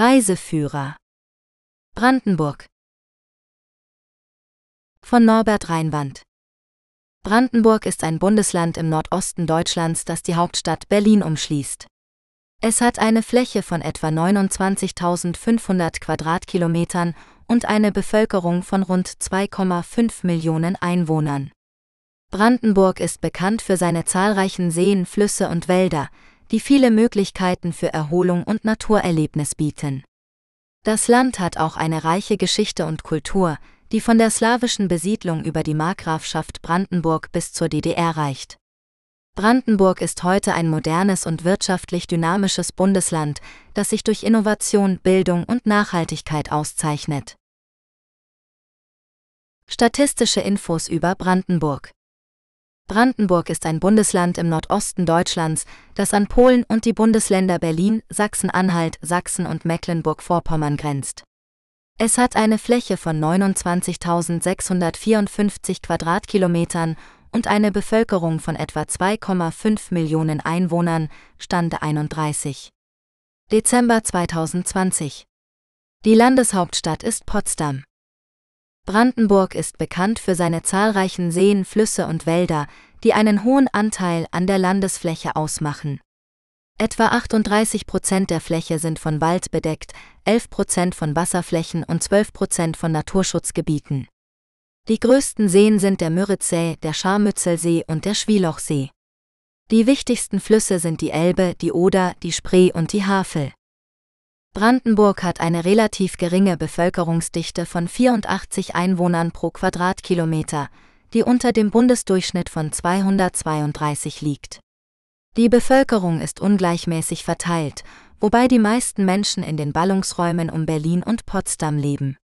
Reiseführer Brandenburg von Norbert Reinwand Brandenburg ist ein Bundesland im Nordosten Deutschlands, das die Hauptstadt Berlin umschließt. Es hat eine Fläche von etwa 29.500 Quadratkilometern und eine Bevölkerung von rund 2,5 Millionen Einwohnern. Brandenburg ist bekannt für seine zahlreichen Seen, Flüsse und Wälder, die viele Möglichkeiten für Erholung und Naturerlebnis bieten. Das Land hat auch eine reiche Geschichte und Kultur, die von der slawischen Besiedlung über die Markgrafschaft Brandenburg bis zur DDR reicht. Brandenburg ist heute ein modernes und wirtschaftlich dynamisches Bundesland, das sich durch Innovation, Bildung und Nachhaltigkeit auszeichnet. Statistische Infos über Brandenburg Brandenburg ist ein Bundesland im Nordosten Deutschlands, das an Polen und die Bundesländer Berlin, Sachsen-Anhalt, Sachsen und Mecklenburg-Vorpommern grenzt. Es hat eine Fläche von 29.654 Quadratkilometern und eine Bevölkerung von etwa 2,5 Millionen Einwohnern, Stand 31. Dezember 2020. Die Landeshauptstadt ist Potsdam. Brandenburg ist bekannt für seine zahlreichen Seen, Flüsse und Wälder, die einen hohen Anteil an der Landesfläche ausmachen. Etwa 38 Prozent der Fläche sind von Wald bedeckt, 11 Prozent von Wasserflächen und 12 Prozent von Naturschutzgebieten. Die größten Seen sind der Müritzsee, der Scharmützelsee und der Schwielochsee. Die wichtigsten Flüsse sind die Elbe, die Oder, die Spree und die Havel. Brandenburg hat eine relativ geringe Bevölkerungsdichte von 84 Einwohnern pro Quadratkilometer, die unter dem Bundesdurchschnitt von 232 liegt. Die Bevölkerung ist ungleichmäßig verteilt, wobei die meisten Menschen in den Ballungsräumen um Berlin und Potsdam leben.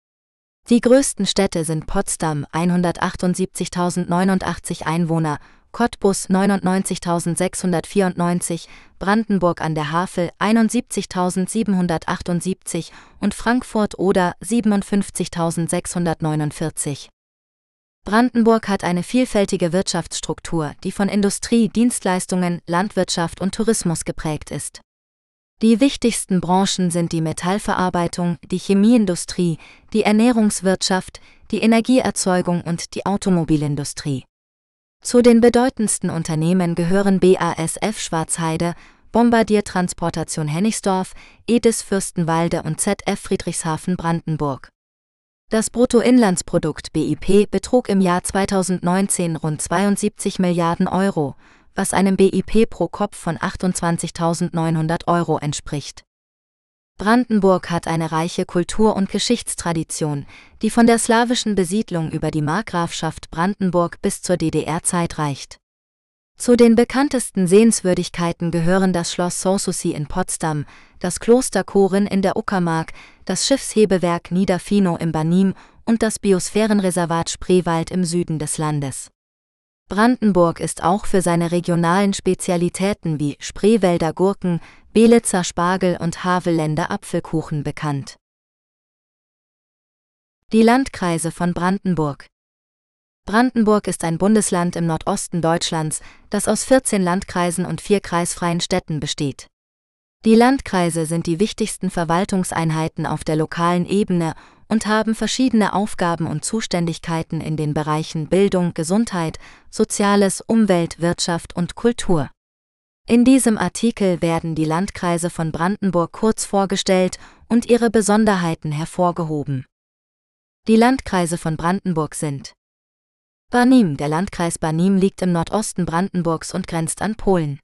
Die größten Städte sind Potsdam 178.089 Einwohner Cottbus 99.694, Brandenburg an der Havel 71.778 und Frankfurt oder 57.649. Brandenburg hat eine vielfältige Wirtschaftsstruktur, die von Industrie, Dienstleistungen, Landwirtschaft und Tourismus geprägt ist. Die wichtigsten Branchen sind die Metallverarbeitung, die Chemieindustrie, die Ernährungswirtschaft, die Energieerzeugung und die Automobilindustrie. Zu den bedeutendsten Unternehmen gehören BASF Schwarzheide, Bombardier Transportation Hennigsdorf, Edis Fürstenwalde und ZF Friedrichshafen Brandenburg. Das Bruttoinlandsprodukt BIP betrug im Jahr 2019 rund 72 Milliarden Euro, was einem BIP pro Kopf von 28.900 Euro entspricht. Brandenburg hat eine reiche Kultur- und Geschichtstradition, die von der slawischen Besiedlung über die Markgrafschaft Brandenburg bis zur DDR-Zeit reicht. Zu den bekanntesten Sehenswürdigkeiten gehören das Schloss Sanssouci in Potsdam, das Kloster Korin in der Uckermark, das Schiffshebewerk Niederfino im Banim und das Biosphärenreservat Spreewald im Süden des Landes. Brandenburg ist auch für seine regionalen Spezialitäten wie Spreewälder Gurken, Belitzer Spargel und Havelländer Apfelkuchen bekannt. Die Landkreise von Brandenburg Brandenburg ist ein Bundesland im Nordosten Deutschlands, das aus 14 Landkreisen und vier kreisfreien Städten besteht. Die Landkreise sind die wichtigsten Verwaltungseinheiten auf der lokalen Ebene und haben verschiedene Aufgaben und Zuständigkeiten in den Bereichen Bildung, Gesundheit, Soziales, Umwelt, Wirtschaft und Kultur. In diesem Artikel werden die Landkreise von Brandenburg kurz vorgestellt und ihre Besonderheiten hervorgehoben. Die Landkreise von Brandenburg sind Barnim, der Landkreis Barnim liegt im Nordosten Brandenburgs und grenzt an Polen.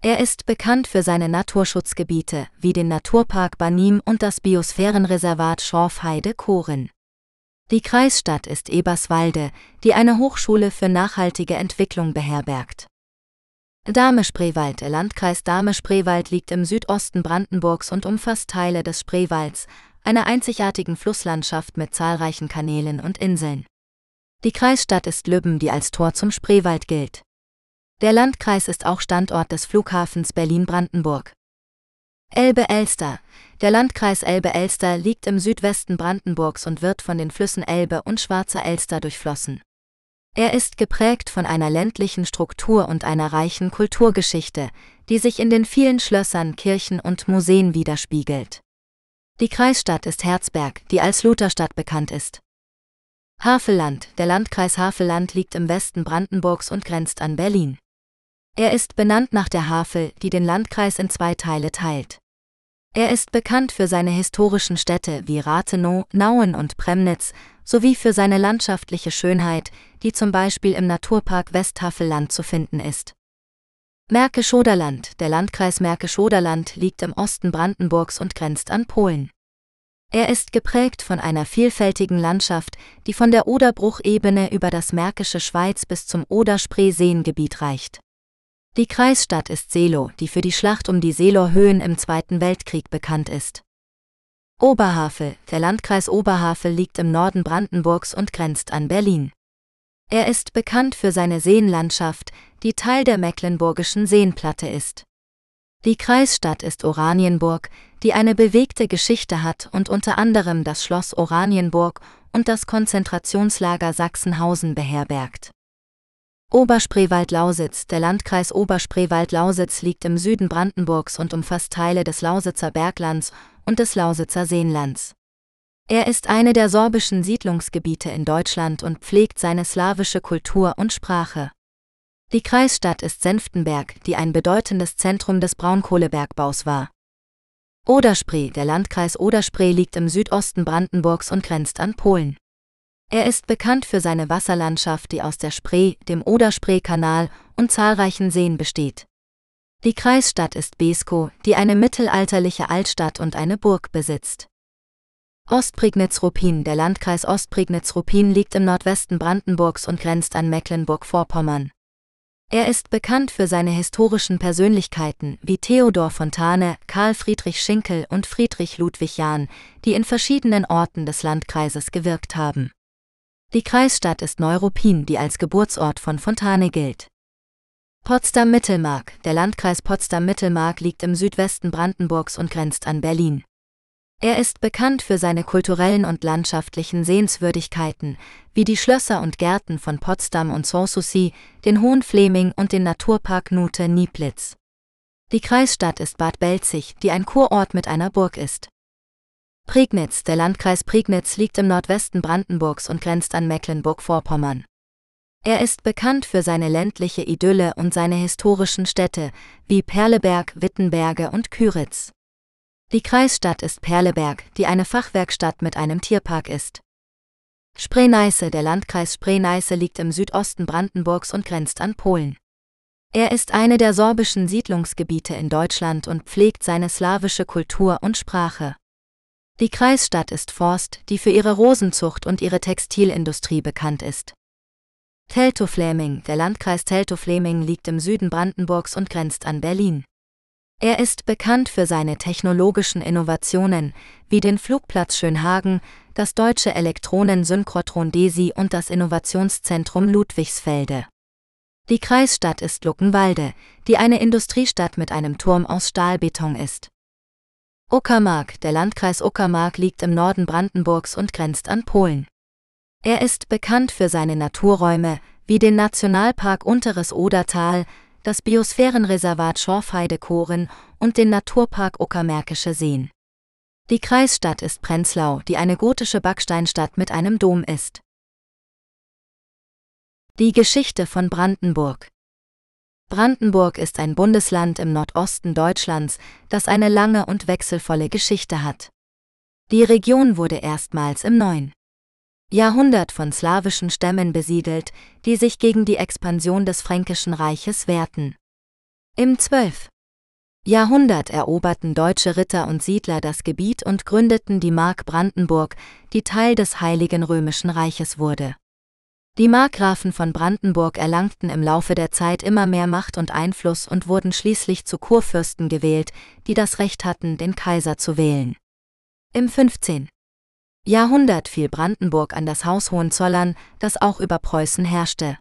Er ist bekannt für seine Naturschutzgebiete, wie den Naturpark Barnim und das Biosphärenreservat Schorfheide-Koren. Die Kreisstadt ist Eberswalde, die eine Hochschule für nachhaltige Entwicklung beherbergt. Dahme-Spreewald Der Landkreis Dahme-Spreewald liegt im Südosten Brandenburgs und umfasst Teile des Spreewalds, einer einzigartigen Flusslandschaft mit zahlreichen Kanälen und Inseln. Die Kreisstadt ist Lübben, die als Tor zum Spreewald gilt. Der Landkreis ist auch Standort des Flughafens Berlin-Brandenburg. Elbe-Elster Der Landkreis Elbe-Elster liegt im Südwesten Brandenburgs und wird von den Flüssen Elbe und Schwarzer Elster durchflossen. Er ist geprägt von einer ländlichen Struktur und einer reichen Kulturgeschichte, die sich in den vielen Schlössern, Kirchen und Museen widerspiegelt. Die Kreisstadt ist Herzberg, die als Lutherstadt bekannt ist. Havelland, der Landkreis Havelland liegt im Westen Brandenburgs und grenzt an Berlin. Er ist benannt nach der Havel, die den Landkreis in zwei Teile teilt. Er ist bekannt für seine historischen Städte wie Rathenow, Nauen und Premnitz sowie für seine landschaftliche Schönheit, die zum Beispiel im Naturpark Westhavelland zu finden ist. Märkisch-Oderland, der Landkreis Märkisch-Oderland liegt im Osten Brandenburgs und grenzt an Polen. Er ist geprägt von einer vielfältigen Landschaft, die von der Oderbruchebene über das Märkische Schweiz bis zum Oder-Spree-Seengebiet reicht. Die Kreisstadt ist Seelow, die für die Schlacht um die Seelower Höhen im Zweiten Weltkrieg bekannt ist. Oberhavel, der Landkreis Oberhavel liegt im Norden Brandenburgs und grenzt an Berlin. Er ist bekannt für seine Seenlandschaft, die Teil der Mecklenburgischen Seenplatte ist. Die Kreisstadt ist Oranienburg, die eine bewegte Geschichte hat und unter anderem das Schloss Oranienburg und das Konzentrationslager Sachsenhausen beherbergt. Oberspreewald-Lausitz Der Landkreis Oberspreewald-Lausitz liegt im Süden Brandenburgs und umfasst Teile des Lausitzer Berglands und des Lausitzer Seenlands. Er ist eine der sorbischen Siedlungsgebiete in Deutschland und pflegt seine slawische Kultur und Sprache. Die Kreisstadt ist Senftenberg, die ein bedeutendes Zentrum des Braunkohlebergbaus war. Oderspree Der Landkreis Oderspree liegt im Südosten Brandenburgs und grenzt an Polen. Er ist bekannt für seine Wasserlandschaft, die aus der Spree, dem Oderspreekanal und zahlreichen Seen besteht. Die Kreisstadt ist Beskow, die eine mittelalterliche Altstadt und eine Burg besitzt. Ostprignitz-Ruppin Der Landkreis Ostprignitz-Ruppin liegt im Nordwesten Brandenburgs und grenzt an Mecklenburg-Vorpommern. Er ist bekannt für seine historischen Persönlichkeiten wie Theodor Fontane, Karl Friedrich Schinkel und Friedrich Ludwig Jahn, die in verschiedenen Orten des Landkreises gewirkt haben. Die Kreisstadt ist Neuruppin, die als Geburtsort von Fontane gilt. Potsdam-Mittelmark Der Landkreis Potsdam-Mittelmark liegt im Südwesten Brandenburgs und grenzt an Berlin. Er ist bekannt für seine kulturellen und landschaftlichen Sehenswürdigkeiten, wie die Schlösser und Gärten von Potsdam und Sanssouci, den Hohen Fleming und den Naturpark Nute-Nieplitz. Die Kreisstadt ist Bad Belzig, die ein Kurort mit einer Burg ist. Prignitz Der Landkreis Prignitz liegt im Nordwesten Brandenburgs und grenzt an Mecklenburg-Vorpommern. Er ist bekannt für seine ländliche Idylle und seine historischen Städte wie Perleberg, Wittenberge und Küritz. Die Kreisstadt ist Perleberg, die eine Fachwerkstatt mit einem Tierpark ist. Spree-Neiße Der Landkreis Spree-Neiße liegt im Südosten Brandenburgs und grenzt an Polen. Er ist eine der sorbischen Siedlungsgebiete in Deutschland und pflegt seine slawische Kultur und Sprache. Die Kreisstadt ist Forst, die für ihre Rosenzucht und ihre Textilindustrie bekannt ist. Teltow-Fläming Der Landkreis Teltow-Fläming liegt im Süden Brandenburgs und grenzt an Berlin. Er ist bekannt für seine technologischen Innovationen, wie den Flugplatz Schönhagen, das deutsche Elektronensynchrotron DESI und das Innovationszentrum Ludwigsfelde. Die Kreisstadt ist Luckenwalde, die eine Industriestadt mit einem Turm aus Stahlbeton ist. Uckermark Der Landkreis Uckermark liegt im Norden Brandenburgs und grenzt an Polen. Er ist bekannt für seine Naturräume, wie den Nationalpark Unteres Odertal, das Biosphärenreservat Schorfheide-Koren und den Naturpark Uckermärkische Seen. Die Kreisstadt ist Prenzlau, die eine gotische Backsteinstadt mit einem Dom ist. Die Geschichte von Brandenburg Brandenburg ist ein Bundesland im Nordosten Deutschlands, das eine lange und wechselvolle Geschichte hat. Die Region wurde erstmals im 9. Jahrhundert von slawischen Stämmen besiedelt, die sich gegen die Expansion des Fränkischen Reiches wehrten. Im 12. Jahrhundert eroberten deutsche Ritter und Siedler das Gebiet und gründeten die Mark Brandenburg, die Teil des Heiligen Römischen Reiches wurde. Die Markgrafen von Brandenburg erlangten im Laufe der Zeit immer mehr Macht und Einfluss und wurden schließlich zu Kurfürsten gewählt, die das Recht hatten, den Kaiser zu wählen. Im 15. Jahrhundert fiel Brandenburg an das Haus Hohenzollern, das auch über Preußen herrschte.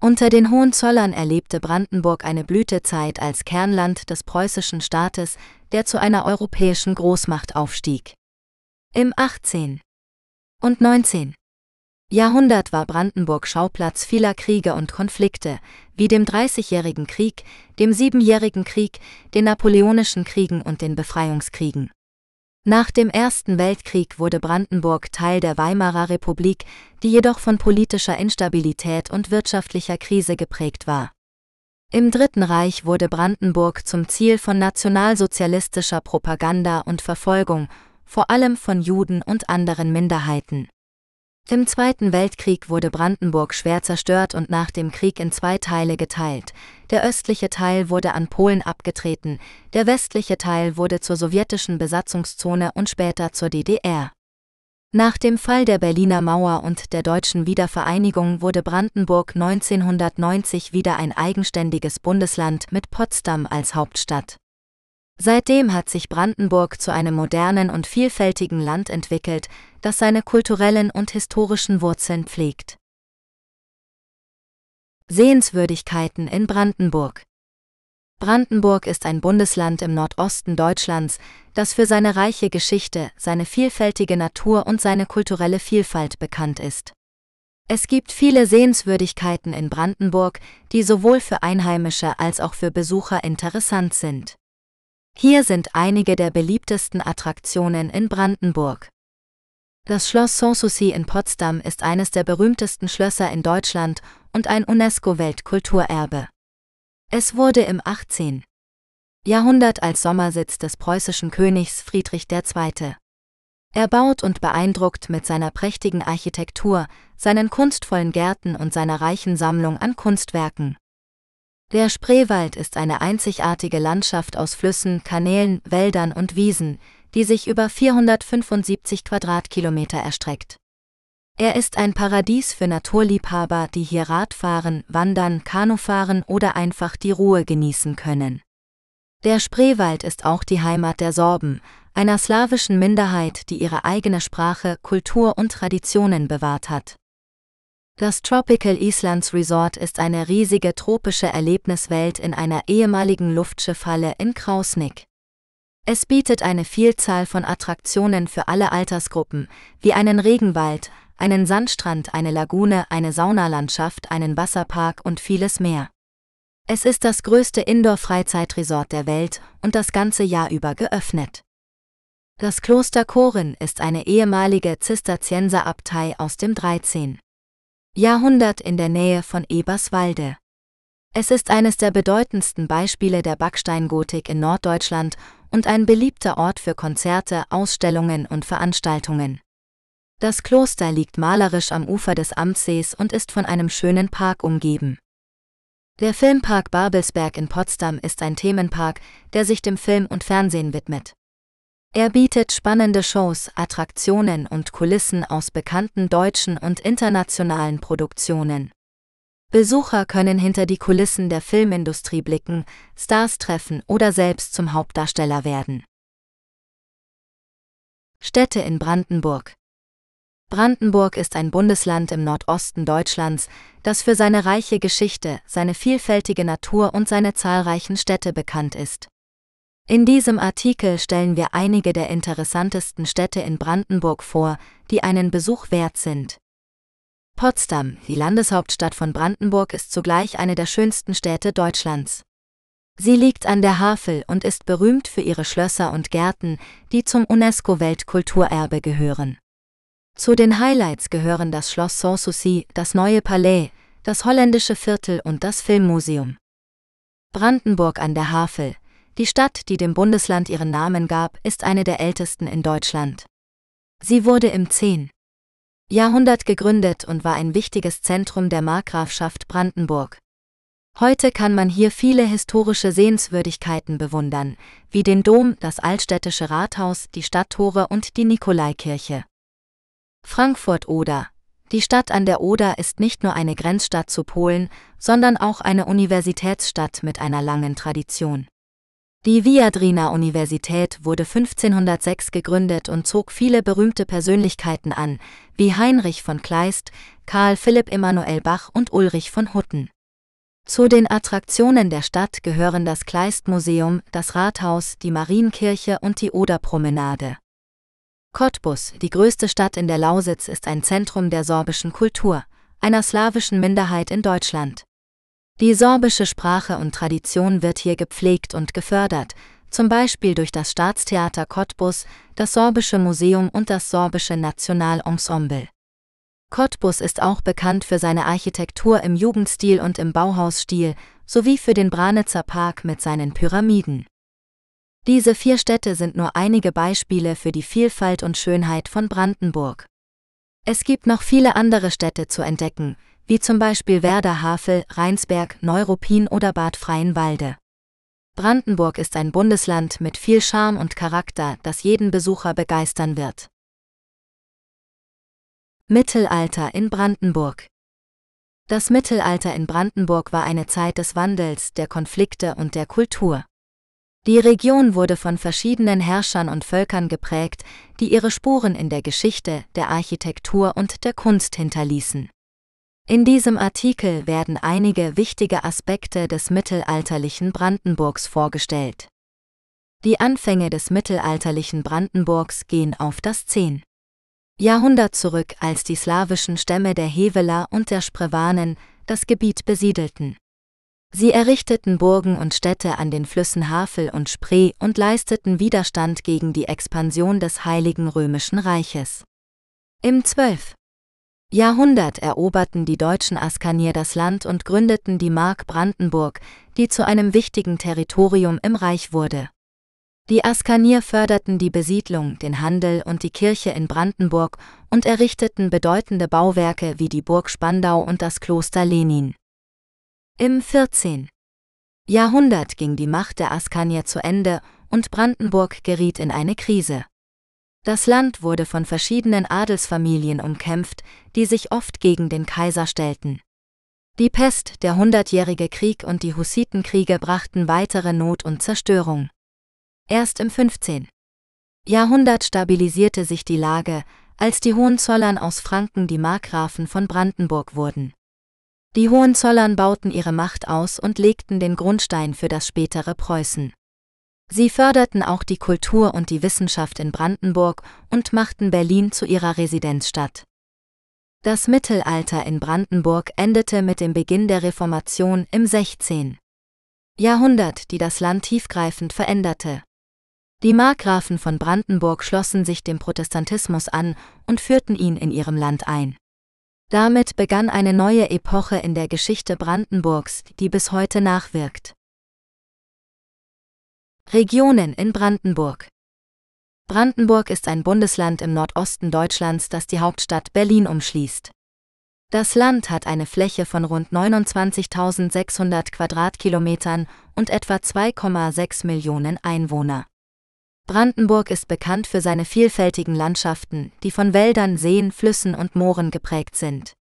Unter den Hohenzollern erlebte Brandenburg eine Blütezeit als Kernland des preußischen Staates, der zu einer europäischen Großmacht aufstieg. Im 18. und 19. Jahrhundert war Brandenburg Schauplatz vieler Kriege und Konflikte, wie dem Dreißigjährigen Krieg, dem Siebenjährigen Krieg, den Napoleonischen Kriegen und den Befreiungskriegen. Nach dem Ersten Weltkrieg wurde Brandenburg Teil der Weimarer Republik, die jedoch von politischer Instabilität und wirtschaftlicher Krise geprägt war. Im Dritten Reich wurde Brandenburg zum Ziel von nationalsozialistischer Propaganda und Verfolgung, vor allem von Juden und anderen Minderheiten. Im Zweiten Weltkrieg wurde Brandenburg schwer zerstört und nach dem Krieg in zwei Teile geteilt. Der östliche Teil wurde an Polen abgetreten, der westliche Teil wurde zur sowjetischen Besatzungszone und später zur DDR. Nach dem Fall der Berliner Mauer und der deutschen Wiedervereinigung wurde Brandenburg 1990 wieder ein eigenständiges Bundesland mit Potsdam als Hauptstadt. Seitdem hat sich Brandenburg zu einem modernen und vielfältigen Land entwickelt, das seine kulturellen und historischen Wurzeln pflegt. Sehenswürdigkeiten in Brandenburg Brandenburg ist ein Bundesland im Nordosten Deutschlands, das für seine reiche Geschichte, seine vielfältige Natur und seine kulturelle Vielfalt bekannt ist. Es gibt viele Sehenswürdigkeiten in Brandenburg, die sowohl für Einheimische als auch für Besucher interessant sind. Hier sind einige der beliebtesten Attraktionen in Brandenburg. Das Schloss Sanssouci in Potsdam ist eines der berühmtesten Schlösser in Deutschland und ein UNESCO-Weltkulturerbe. Es wurde im 18. Jahrhundert als Sommersitz des preußischen Königs Friedrich II. Erbaut und beeindruckt mit seiner prächtigen Architektur, seinen kunstvollen Gärten und seiner reichen Sammlung an Kunstwerken. Der Spreewald ist eine einzigartige Landschaft aus Flüssen, Kanälen, Wäldern und Wiesen, die sich über 475 Quadratkilometer erstreckt. Er ist ein Paradies für Naturliebhaber, die hier Radfahren, Wandern, Kanufahren oder einfach die Ruhe genießen können. Der Spreewald ist auch die Heimat der Sorben, einer slawischen Minderheit, die ihre eigene Sprache, Kultur und Traditionen bewahrt hat. Das Tropical Islands Resort ist eine riesige tropische Erlebniswelt in einer ehemaligen Luftschiffhalle in Krausnick. Es bietet eine Vielzahl von Attraktionen für alle Altersgruppen, wie einen Regenwald, einen Sandstrand, eine Lagune, eine Saunalandschaft, einen Wasserpark und vieles mehr. Es ist das größte Indoor-Freizeitresort der Welt und das ganze Jahr über geöffnet. Das Kloster Korin ist eine ehemalige Zisterzienserabtei aus dem 13. Jahrhundert in der Nähe von Eberswalde. Es ist eines der bedeutendsten Beispiele der Backsteingotik in Norddeutschland und ein beliebter Ort für Konzerte, Ausstellungen und Veranstaltungen. Das Kloster liegt malerisch am Ufer des Amtsees und ist von einem schönen Park umgeben. Der Filmpark Babelsberg in Potsdam ist ein Themenpark, der sich dem Film und Fernsehen widmet. Er bietet spannende Shows, Attraktionen und Kulissen aus bekannten deutschen und internationalen Produktionen. Besucher können hinter die Kulissen der Filmindustrie blicken, Stars treffen oder selbst zum Hauptdarsteller werden. Städte in Brandenburg Brandenburg ist ein Bundesland im Nordosten Deutschlands, das für seine reiche Geschichte, seine vielfältige Natur und seine zahlreichen Städte bekannt ist. In diesem Artikel stellen wir einige der interessantesten Städte in Brandenburg vor, die einen Besuch wert sind. Potsdam, die Landeshauptstadt von Brandenburg, ist zugleich eine der schönsten Städte Deutschlands. Sie liegt an der Havel und ist berühmt für ihre Schlösser und Gärten, die zum UNESCO-Weltkulturerbe gehören. Zu den Highlights gehören das Schloss Sanssouci, das neue Palais, das holländische Viertel und das Filmmuseum. Brandenburg an der Havel, die Stadt, die dem Bundesland ihren Namen gab, ist eine der ältesten in Deutschland. Sie wurde im 10. Jahrhundert gegründet und war ein wichtiges Zentrum der Markgrafschaft Brandenburg. Heute kann man hier viele historische Sehenswürdigkeiten bewundern, wie den Dom, das altstädtische Rathaus, die Stadttore und die Nikolaikirche. Frankfurt-Oder. Die Stadt an der Oder ist nicht nur eine Grenzstadt zu Polen, sondern auch eine Universitätsstadt mit einer langen Tradition. Die Viadrina Universität wurde 1506 gegründet und zog viele berühmte Persönlichkeiten an, wie Heinrich von Kleist, Karl Philipp Emanuel Bach und Ulrich von Hutten. Zu den Attraktionen der Stadt gehören das Kleist-Museum, das Rathaus, die Marienkirche und die Oderpromenade. Cottbus, die größte Stadt in der Lausitz, ist ein Zentrum der sorbischen Kultur, einer slawischen Minderheit in Deutschland. Die sorbische Sprache und Tradition wird hier gepflegt und gefördert, zum Beispiel durch das Staatstheater Cottbus, das Sorbische Museum und das Sorbische Nationalensemble. Cottbus ist auch bekannt für seine Architektur im Jugendstil und im Bauhausstil, sowie für den Branitzer Park mit seinen Pyramiden. Diese vier Städte sind nur einige Beispiele für die Vielfalt und Schönheit von Brandenburg. Es gibt noch viele andere Städte zu entdecken, wie zum Beispiel Werder Havel, Rheinsberg, Neuruppin oder Bad Freienwalde. Brandenburg ist ein Bundesland mit viel Charme und Charakter, das jeden Besucher begeistern wird. Mittelalter in Brandenburg Das Mittelalter in Brandenburg war eine Zeit des Wandels, der Konflikte und der Kultur. Die Region wurde von verschiedenen Herrschern und Völkern geprägt, die ihre Spuren in der Geschichte, der Architektur und der Kunst hinterließen. In diesem Artikel werden einige wichtige Aspekte des mittelalterlichen Brandenburgs vorgestellt. Die Anfänge des mittelalterlichen Brandenburgs gehen auf das 10. Jahrhundert zurück, als die slawischen Stämme der Heveler und der Sprewanen das Gebiet besiedelten. Sie errichteten Burgen und Städte an den Flüssen Havel und Spree und leisteten Widerstand gegen die Expansion des Heiligen Römischen Reiches. Im 12. Jahrhundert eroberten die deutschen Askanier das Land und gründeten die Mark Brandenburg, die zu einem wichtigen Territorium im Reich wurde. Die Askanier förderten die Besiedlung, den Handel und die Kirche in Brandenburg und errichteten bedeutende Bauwerke wie die Burg Spandau und das Kloster Lenin. Im 14. Jahrhundert ging die Macht der Askanier zu Ende und Brandenburg geriet in eine Krise. Das Land wurde von verschiedenen Adelsfamilien umkämpft, die sich oft gegen den Kaiser stellten. Die Pest, der Hundertjährige Krieg und die Hussitenkriege brachten weitere Not und Zerstörung. Erst im 15. Jahrhundert stabilisierte sich die Lage, als die Hohenzollern aus Franken die Markgrafen von Brandenburg wurden. Die Hohenzollern bauten ihre Macht aus und legten den Grundstein für das spätere Preußen. Sie förderten auch die Kultur und die Wissenschaft in Brandenburg und machten Berlin zu ihrer Residenzstadt. Das Mittelalter in Brandenburg endete mit dem Beginn der Reformation im 16. Jahrhundert, die das Land tiefgreifend veränderte. Die Markgrafen von Brandenburg schlossen sich dem Protestantismus an und führten ihn in ihrem Land ein. Damit begann eine neue Epoche in der Geschichte Brandenburgs, die bis heute nachwirkt. Regionen in Brandenburg Brandenburg ist ein Bundesland im Nordosten Deutschlands, das die Hauptstadt Berlin umschließt. Das Land hat eine Fläche von rund 29.600 Quadratkilometern und etwa 2,6 Millionen Einwohner. Brandenburg ist bekannt für seine vielfältigen Landschaften, die von Wäldern, Seen, Flüssen und Mooren geprägt sind.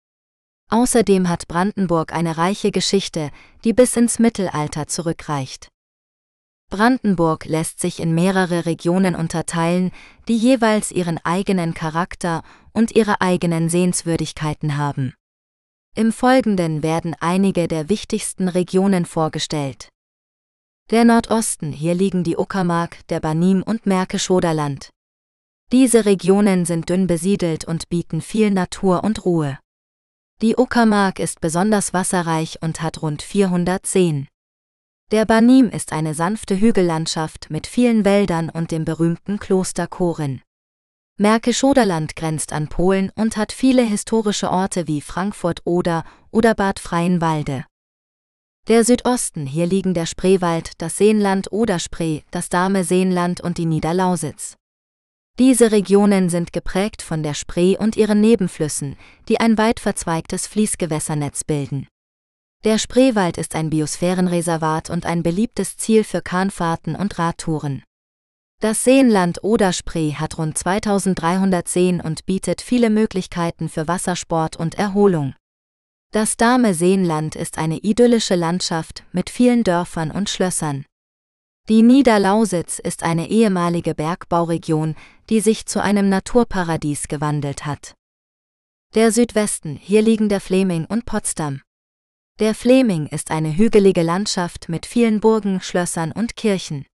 Außerdem hat Brandenburg eine reiche Geschichte, die bis ins Mittelalter zurückreicht. Brandenburg lässt sich in mehrere Regionen unterteilen, die jeweils ihren eigenen Charakter und ihre eigenen Sehenswürdigkeiten haben. Im Folgenden werden einige der wichtigsten Regionen vorgestellt. Der Nordosten, hier liegen die Uckermark, der Banim und Märkisch-Oderland. Diese Regionen sind dünn besiedelt und bieten viel Natur und Ruhe. Die Uckermark ist besonders wasserreich und hat rund 400 Seen. Der Banim ist eine sanfte Hügellandschaft mit vielen Wäldern und dem berühmten Kloster Korin. Märkisch-Oderland grenzt an Polen und hat viele historische Orte wie Frankfurt-Oder oder Bad Freienwalde. Der Südosten, hier liegen der Spreewald, das Seenland Oder-Spree, das Dahme-Seenland und die Niederlausitz. Diese Regionen sind geprägt von der Spree und ihren Nebenflüssen, die ein weit verzweigtes Fließgewässernetz bilden. Der Spreewald ist ein Biosphärenreservat und ein beliebtes Ziel für Kahnfahrten und Radtouren. Das Seenland Oder-Spree hat rund 2300 Seen und bietet viele Möglichkeiten für Wassersport und Erholung. Das Dahme-Seenland ist eine idyllische Landschaft mit vielen Dörfern und Schlössern. Die Niederlausitz ist eine ehemalige Bergbauregion, die sich zu einem Naturparadies gewandelt hat. Der Südwesten, hier liegen der Fleming und Potsdam. Der Fleming ist eine hügelige Landschaft mit vielen Burgen, Schlössern und Kirchen.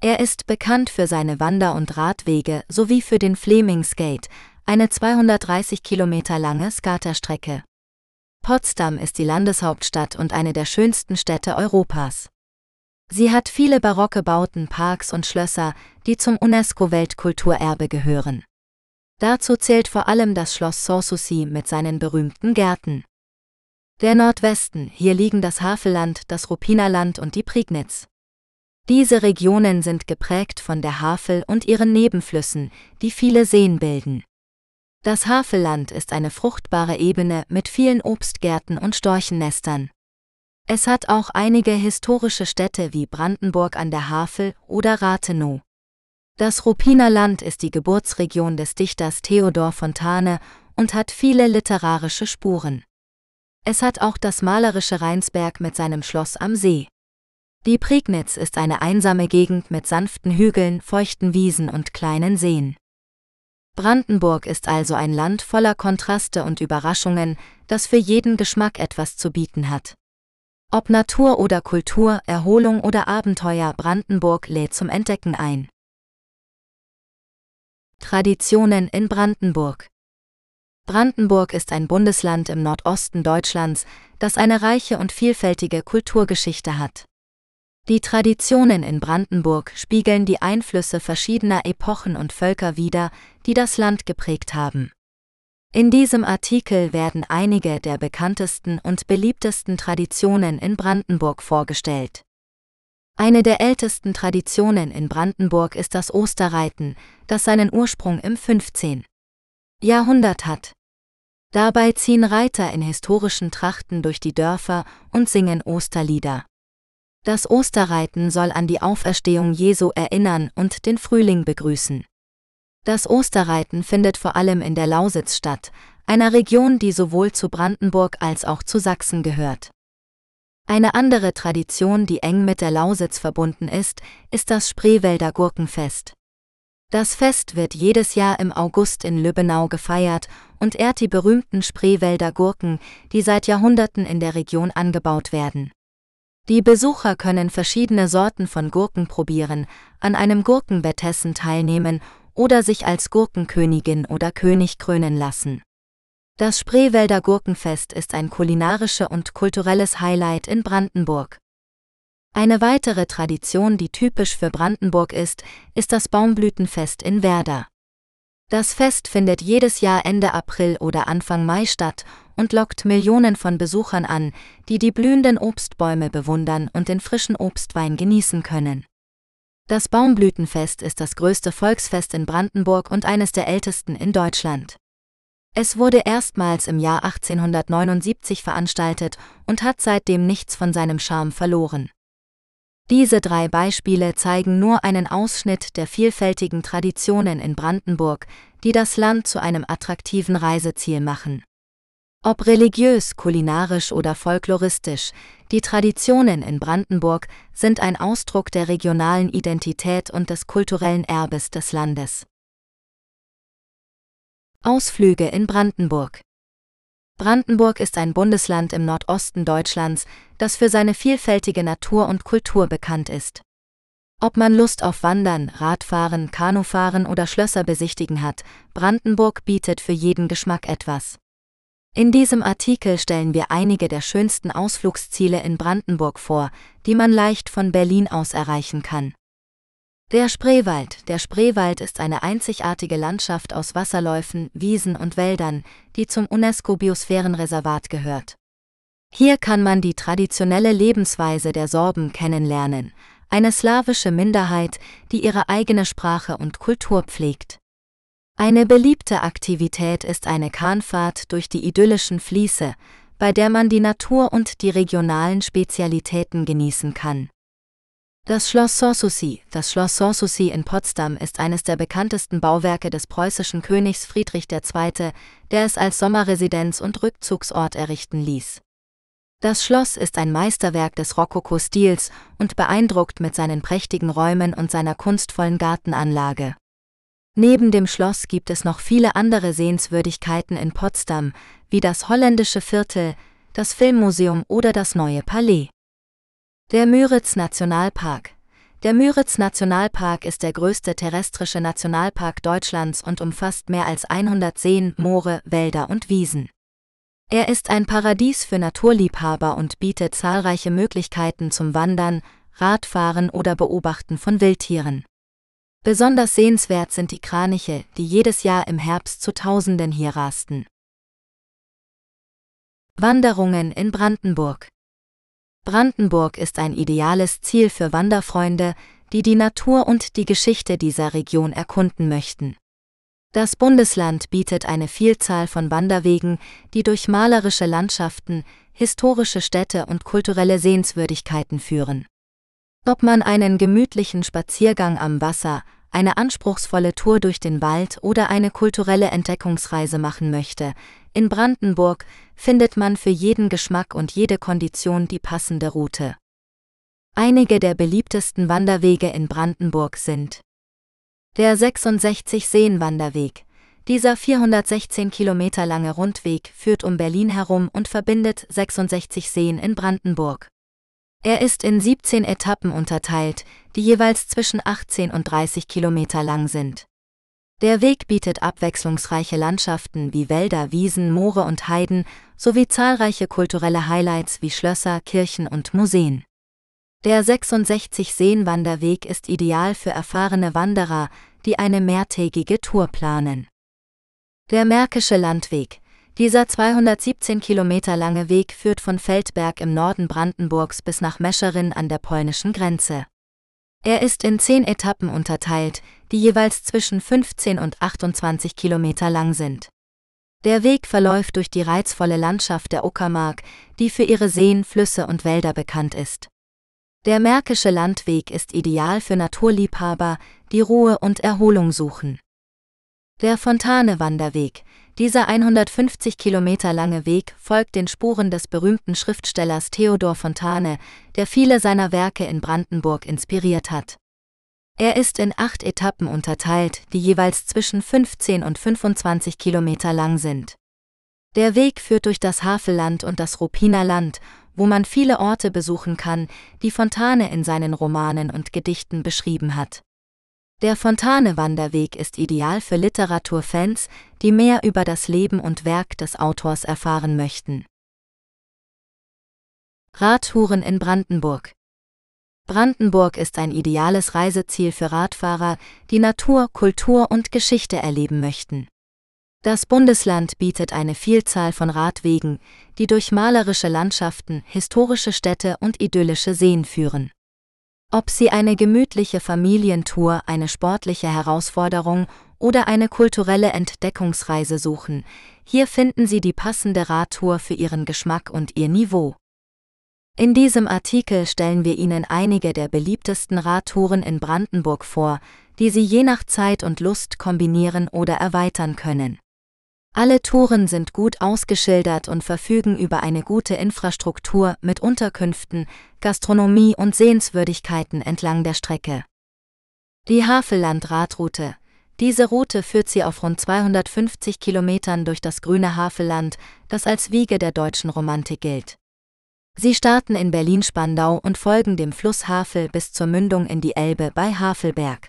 Er ist bekannt für seine Wander- und Radwege sowie für den Fleming Skate, eine 230 Kilometer lange Skaterstrecke. Potsdam ist die Landeshauptstadt und eine der schönsten Städte Europas. Sie hat viele barocke Bauten, Parks und Schlösser, die zum UNESCO-Weltkulturerbe gehören. Dazu zählt vor allem das Schloss Sanssouci mit seinen berühmten Gärten. Der Nordwesten, hier liegen das Havelland, das Rupinerland und die Prignitz. Diese Regionen sind geprägt von der Havel und ihren Nebenflüssen, die viele Seen bilden. Das Havelland ist eine fruchtbare Ebene mit vielen Obstgärten und Storchennestern. Es hat auch einige historische Städte wie Brandenburg an der Havel oder Rathenow. Das Ruppiner Land ist die Geburtsregion des Dichters Theodor Fontane und hat viele literarische Spuren. Es hat auch das malerische Rheinsberg mit seinem Schloss am See. Die Prignitz ist eine einsame Gegend mit sanften Hügeln, feuchten Wiesen und kleinen Seen. Brandenburg ist also ein Land voller Kontraste und Überraschungen, das für jeden Geschmack etwas zu bieten hat. Ob Natur oder Kultur, Erholung oder Abenteuer, Brandenburg lädt zum Entdecken ein. Traditionen in Brandenburg Brandenburg ist ein Bundesland im Nordosten Deutschlands, das eine reiche und vielfältige Kulturgeschichte hat. Die Traditionen in Brandenburg spiegeln die Einflüsse verschiedener Epochen und Völker wider, die das Land geprägt haben. In diesem Artikel werden einige der bekanntesten und beliebtesten Traditionen in Brandenburg vorgestellt. Eine der ältesten Traditionen in Brandenburg ist das Osterreiten, das seinen Ursprung im 15. Jahrhundert hat. Dabei ziehen Reiter in historischen Trachten durch die Dörfer und singen Osterlieder. Das Osterreiten soll an die Auferstehung Jesu erinnern und den Frühling begrüßen. Das Osterreiten findet vor allem in der Lausitz statt, einer Region, die sowohl zu Brandenburg als auch zu Sachsen gehört. Eine andere Tradition, die eng mit der Lausitz verbunden ist, ist das Spreewälder Gurkenfest. Das Fest wird jedes Jahr im August in Lübbenau gefeiert und ehrt die berühmten Spreewälder Gurken, die seit Jahrhunderten in der Region angebaut werden. Die Besucher können verschiedene Sorten von Gurken probieren, an einem Gurkenwettessen teilnehmen oder sich als Gurkenkönigin oder König krönen lassen. Das Spreewälder Gurkenfest ist ein kulinarisches und kulturelles Highlight in Brandenburg. Eine weitere Tradition, die typisch für Brandenburg ist, ist das Baumblütenfest in Werder. Das Fest findet jedes Jahr Ende April oder Anfang Mai statt und lockt Millionen von Besuchern an, die die blühenden Obstbäume bewundern und den frischen Obstwein genießen können. Das Baumblütenfest ist das größte Volksfest in Brandenburg und eines der ältesten in Deutschland. Es wurde erstmals im Jahr 1879 veranstaltet und hat seitdem nichts von seinem Charme verloren. Diese drei Beispiele zeigen nur einen Ausschnitt der vielfältigen Traditionen in Brandenburg, die das Land zu einem attraktiven Reiseziel machen. Ob religiös, kulinarisch oder folkloristisch, die Traditionen in Brandenburg sind ein Ausdruck der regionalen Identität und des kulturellen Erbes des Landes. Ausflüge in Brandenburg Brandenburg ist ein Bundesland im Nordosten Deutschlands, das für seine vielfältige Natur und Kultur bekannt ist. Ob man Lust auf Wandern, Radfahren, Kanufahren oder Schlösser besichtigen hat, Brandenburg bietet für jeden Geschmack etwas. In diesem Artikel stellen wir einige der schönsten Ausflugsziele in Brandenburg vor, die man leicht von Berlin aus erreichen kann. Der Spreewald. Der Spreewald ist eine einzigartige Landschaft aus Wasserläufen, Wiesen und Wäldern, die zum UNESCO-Biosphärenreservat gehört. Hier kann man die traditionelle Lebensweise der Sorben kennenlernen, eine slawische Minderheit, die ihre eigene Sprache und Kultur pflegt. Eine beliebte Aktivität ist eine Kahnfahrt durch die idyllischen Fließe, bei der man die Natur und die regionalen Spezialitäten genießen kann. Das Schloss Sanssouci, das Schloss Sanssouci in Potsdam ist eines der bekanntesten Bauwerke des preußischen Königs Friedrich II., der es als Sommerresidenz und Rückzugsort errichten ließ. Das Schloss ist ein Meisterwerk des Rokoko-Stils und beeindruckt mit seinen prächtigen Räumen und seiner kunstvollen Gartenanlage. Neben dem Schloss gibt es noch viele andere Sehenswürdigkeiten in Potsdam, wie das holländische Viertel, das Filmmuseum oder das neue Palais. Der Müritz Nationalpark Der Müritz Nationalpark ist der größte terrestrische Nationalpark Deutschlands und umfasst mehr als 100 Seen, Moore, Wälder und Wiesen. Er ist ein Paradies für Naturliebhaber und bietet zahlreiche Möglichkeiten zum Wandern, Radfahren oder Beobachten von Wildtieren. Besonders sehenswert sind die Kraniche, die jedes Jahr im Herbst zu Tausenden hier rasten. Wanderungen in Brandenburg Brandenburg ist ein ideales Ziel für Wanderfreunde, die die Natur und die Geschichte dieser Region erkunden möchten. Das Bundesland bietet eine Vielzahl von Wanderwegen, die durch malerische Landschaften, historische Städte und kulturelle Sehenswürdigkeiten führen. Ob man einen gemütlichen Spaziergang am Wasser, eine anspruchsvolle Tour durch den Wald oder eine kulturelle Entdeckungsreise machen möchte, in Brandenburg findet man für jeden Geschmack und jede Kondition die passende Route. Einige der beliebtesten Wanderwege in Brandenburg sind der 66 Seen-Wanderweg. Dieser 416 Kilometer lange Rundweg führt um Berlin herum und verbindet 66 Seen in Brandenburg. Er ist in 17 Etappen unterteilt, die jeweils zwischen 18 und 30 Kilometer lang sind. Der Weg bietet abwechslungsreiche Landschaften wie Wälder, Wiesen, Moore und Heiden sowie zahlreiche kulturelle Highlights wie Schlösser, Kirchen und Museen. Der 66 Seenwanderweg ist ideal für erfahrene Wanderer, die eine mehrtägige Tour planen. Der Märkische Landweg dieser 217 Kilometer lange Weg führt von Feldberg im Norden Brandenburgs bis nach Mescheren an der polnischen Grenze. Er ist in zehn Etappen unterteilt, die jeweils zwischen 15 und 28 Kilometer lang sind. Der Weg verläuft durch die reizvolle Landschaft der Uckermark, die für ihre Seen, Flüsse und Wälder bekannt ist. Der Märkische Landweg ist ideal für Naturliebhaber, die Ruhe und Erholung suchen. Der Fontane-Wanderweg, dieser 150 Kilometer lange Weg folgt den Spuren des berühmten Schriftstellers Theodor Fontane, der viele seiner Werke in Brandenburg inspiriert hat. Er ist in acht Etappen unterteilt, die jeweils zwischen 15 und 25 Kilometer lang sind. Der Weg führt durch das Havelland und das Ruppiner Land, wo man viele Orte besuchen kann, die Fontane in seinen Romanen und Gedichten beschrieben hat. Der Fontane-Wanderweg ist ideal für Literaturfans, die mehr über das Leben und Werk des Autors erfahren möchten. Radtouren in Brandenburg Brandenburg ist ein ideales Reiseziel für Radfahrer, die Natur, Kultur und Geschichte erleben möchten. Das Bundesland bietet eine Vielzahl von Radwegen, die durch malerische Landschaften, historische Städte und idyllische Seen führen. Ob Sie eine gemütliche Familientour, eine sportliche Herausforderung oder eine kulturelle Entdeckungsreise suchen, hier finden Sie die passende Radtour für Ihren Geschmack und Ihr Niveau. In diesem Artikel stellen wir Ihnen einige der beliebtesten Radtouren in Brandenburg vor, die Sie je nach Zeit und Lust kombinieren oder erweitern können. Alle Touren sind gut ausgeschildert und verfügen über eine gute Infrastruktur mit Unterkünften, Gastronomie und Sehenswürdigkeiten entlang der Strecke. Die Havelland-Radroute. Diese Route führt sie auf rund 250 Kilometern durch das grüne Havelland, das als Wiege der deutschen Romantik gilt. Sie starten in Berlin-Spandau und folgen dem Fluss Havel bis zur Mündung in die Elbe bei Havelberg.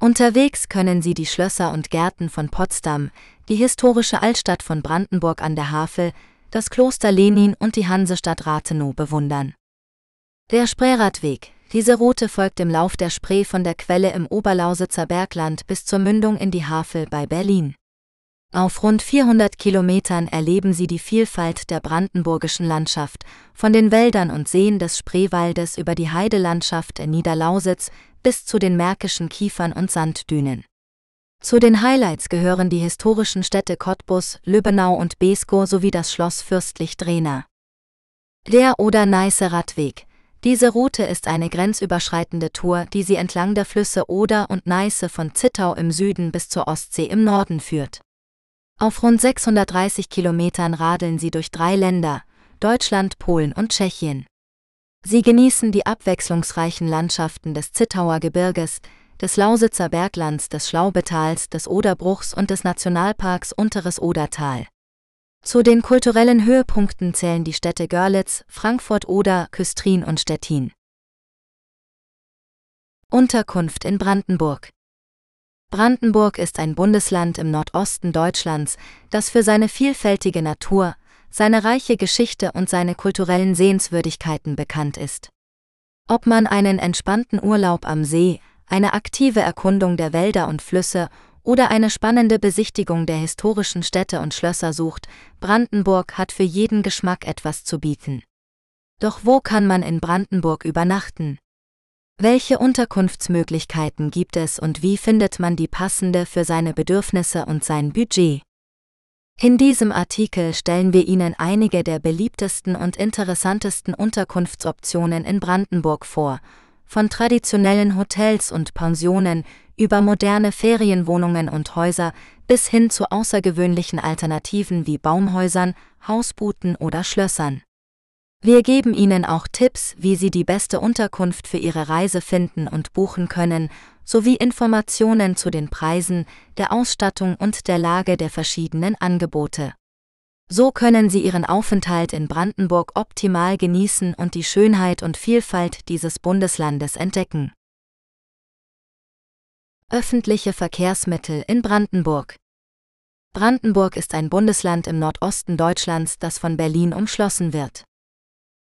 Unterwegs können Sie die Schlösser und Gärten von Potsdam, die historische Altstadt von Brandenburg an der Havel, das Kloster Lenin und die Hansestadt Rathenow bewundern. Der Spreeradweg. Diese Route folgt im Lauf der Spree von der Quelle im Oberlausitzer Bergland bis zur Mündung in die Havel bei Berlin. Auf rund 400 Kilometern erleben Sie die Vielfalt der brandenburgischen Landschaft, von den Wäldern und Seen des Spreewaldes über die Heidelandschaft in Niederlausitz bis zu den märkischen Kiefern und Sanddünen. Zu den Highlights gehören die historischen Städte Cottbus, Lübbenau und Beeskow sowie das Schloss Fürstlich Drehna. Der Oder-Neiße Radweg. Diese Route ist eine grenzüberschreitende Tour, die sie entlang der Flüsse Oder und Neiße von Zittau im Süden bis zur Ostsee im Norden führt. Auf rund 630 Kilometern radeln sie durch drei Länder, Deutschland, Polen und Tschechien. Sie genießen die abwechslungsreichen Landschaften des Zittauer Gebirges, des Lausitzer Berglands, des Schlaubetals, des Oderbruchs und des Nationalparks Unteres Odertal. Zu den kulturellen Höhepunkten zählen die Städte Görlitz, Frankfurt-Oder, Küstrin und Stettin. Unterkunft in Brandenburg Brandenburg ist ein Bundesland im Nordosten Deutschlands, das für seine vielfältige Natur, seine reiche Geschichte und seine kulturellen Sehenswürdigkeiten bekannt ist. Ob man einen entspannten Urlaub am See, eine aktive Erkundung der Wälder und Flüsse oder eine spannende Besichtigung der historischen Städte und Schlösser sucht, Brandenburg hat für jeden Geschmack etwas zu bieten. Doch wo kann man in Brandenburg übernachten? Welche Unterkunftsmöglichkeiten gibt es und wie findet man die passende für seine Bedürfnisse und sein Budget? In diesem Artikel stellen wir Ihnen einige der beliebtesten und interessantesten Unterkunftsoptionen in Brandenburg vor, von traditionellen Hotels und Pensionen über moderne Ferienwohnungen und Häuser bis hin zu außergewöhnlichen Alternativen wie Baumhäusern, Hausbooten oder Schlössern. Wir geben Ihnen auch Tipps, wie Sie die beste Unterkunft für Ihre Reise finden und buchen können, sowie Informationen zu den Preisen, der Ausstattung und der Lage der verschiedenen Angebote. So können Sie Ihren Aufenthalt in Brandenburg optimal genießen und die Schönheit und Vielfalt dieses Bundeslandes entdecken. Öffentliche Verkehrsmittel in Brandenburg Brandenburg ist ein Bundesland im Nordosten Deutschlands, das von Berlin umschlossen wird.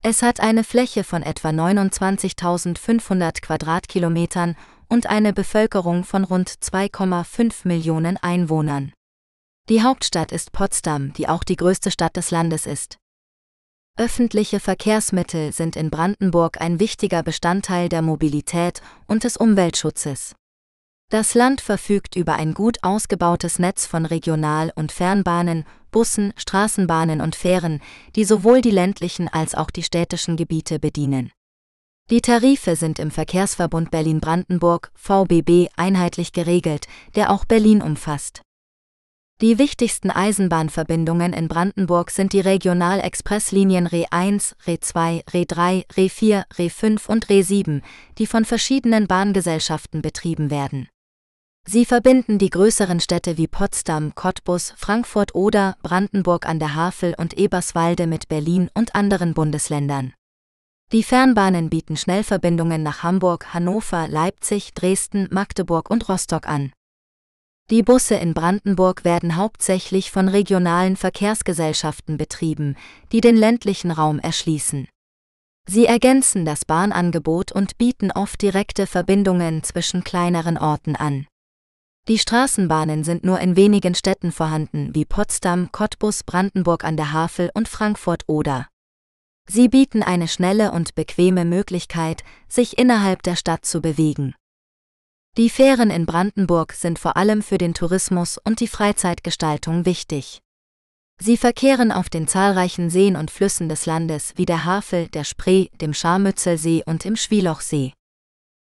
Es hat eine Fläche von etwa 29.500 Quadratkilometern und eine Bevölkerung von rund 2,5 Millionen Einwohnern. Die Hauptstadt ist Potsdam, die auch die größte Stadt des Landes ist. Öffentliche Verkehrsmittel sind in Brandenburg ein wichtiger Bestandteil der Mobilität und des Umweltschutzes. Das Land verfügt über ein gut ausgebautes Netz von Regional- und Fernbahnen, Bussen, Straßenbahnen und Fähren, die sowohl die ländlichen als auch die städtischen Gebiete bedienen. Die Tarife sind im Verkehrsverbund Berlin-Brandenburg VBB einheitlich geregelt, der auch Berlin umfasst. Die wichtigsten Eisenbahnverbindungen in Brandenburg sind die Regional-Expresslinien Re 1, Re 2, Re 3, Re 4, Re 5 und Re 7, die von verschiedenen Bahngesellschaften betrieben werden. Sie verbinden die größeren Städte wie Potsdam, Cottbus, Frankfurt oder Brandenburg an der Havel und Eberswalde mit Berlin und anderen Bundesländern. Die Fernbahnen bieten Schnellverbindungen nach Hamburg, Hannover, Leipzig, Dresden, Magdeburg und Rostock an. Die Busse in Brandenburg werden hauptsächlich von regionalen Verkehrsgesellschaften betrieben, die den ländlichen Raum erschließen. Sie ergänzen das Bahnangebot und bieten oft direkte Verbindungen zwischen kleineren Orten an. Die Straßenbahnen sind nur in wenigen Städten vorhanden, wie Potsdam, Cottbus, Brandenburg an der Havel und Frankfurt oder. Sie bieten eine schnelle und bequeme Möglichkeit, sich innerhalb der Stadt zu bewegen. Die Fähren in Brandenburg sind vor allem für den Tourismus und die Freizeitgestaltung wichtig. Sie verkehren auf den zahlreichen Seen und Flüssen des Landes wie der Havel, der Spree, dem Scharmützelsee und im Schwielochsee.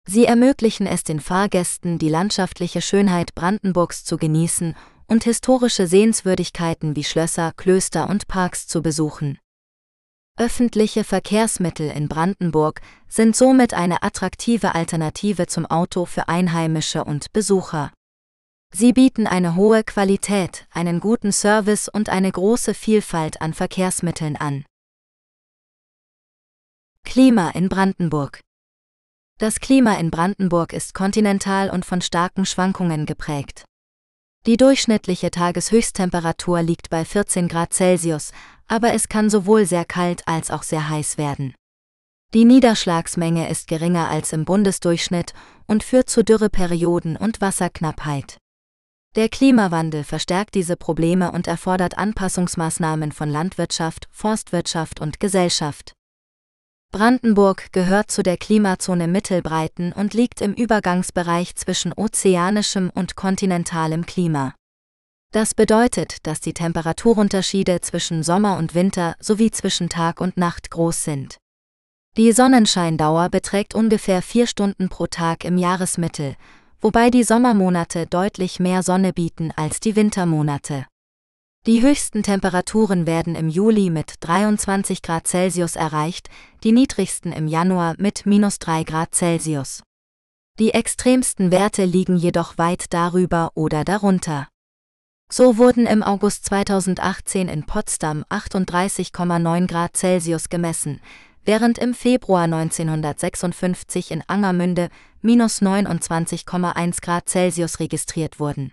Sie ermöglichen es den Fahrgästen, die landschaftliche Schönheit Brandenburgs zu genießen und historische Sehenswürdigkeiten wie Schlösser, Klöster und Parks zu besuchen. Öffentliche Verkehrsmittel in Brandenburg sind somit eine attraktive Alternative zum Auto für Einheimische und Besucher. Sie bieten eine hohe Qualität, einen guten Service und eine große Vielfalt an Verkehrsmitteln an. Klima in Brandenburg das Klima in Brandenburg ist kontinental und von starken Schwankungen geprägt. Die durchschnittliche Tageshöchsttemperatur liegt bei 14 Grad Celsius, aber es kann sowohl sehr kalt als auch sehr heiß werden. Die Niederschlagsmenge ist geringer als im Bundesdurchschnitt und führt zu Dürreperioden und Wasserknappheit. Der Klimawandel verstärkt diese Probleme und erfordert Anpassungsmaßnahmen von Landwirtschaft, Forstwirtschaft und Gesellschaft. Brandenburg gehört zu der Klimazone Mittelbreiten und liegt im Übergangsbereich zwischen ozeanischem und kontinentalem Klima. Das bedeutet, dass die Temperaturunterschiede zwischen Sommer und Winter sowie zwischen Tag und Nacht groß sind. Die Sonnenscheindauer beträgt ungefähr vier Stunden pro Tag im Jahresmittel, wobei die Sommermonate deutlich mehr Sonne bieten als die Wintermonate. Die höchsten Temperaturen werden im Juli mit 23 Grad Celsius erreicht, die niedrigsten im Januar mit minus 3 Grad Celsius. Die extremsten Werte liegen jedoch weit darüber oder darunter. So wurden im August 2018 in Potsdam 38,9 Grad Celsius gemessen, während im Februar 1956 in Angermünde minus 29,1 Grad Celsius registriert wurden.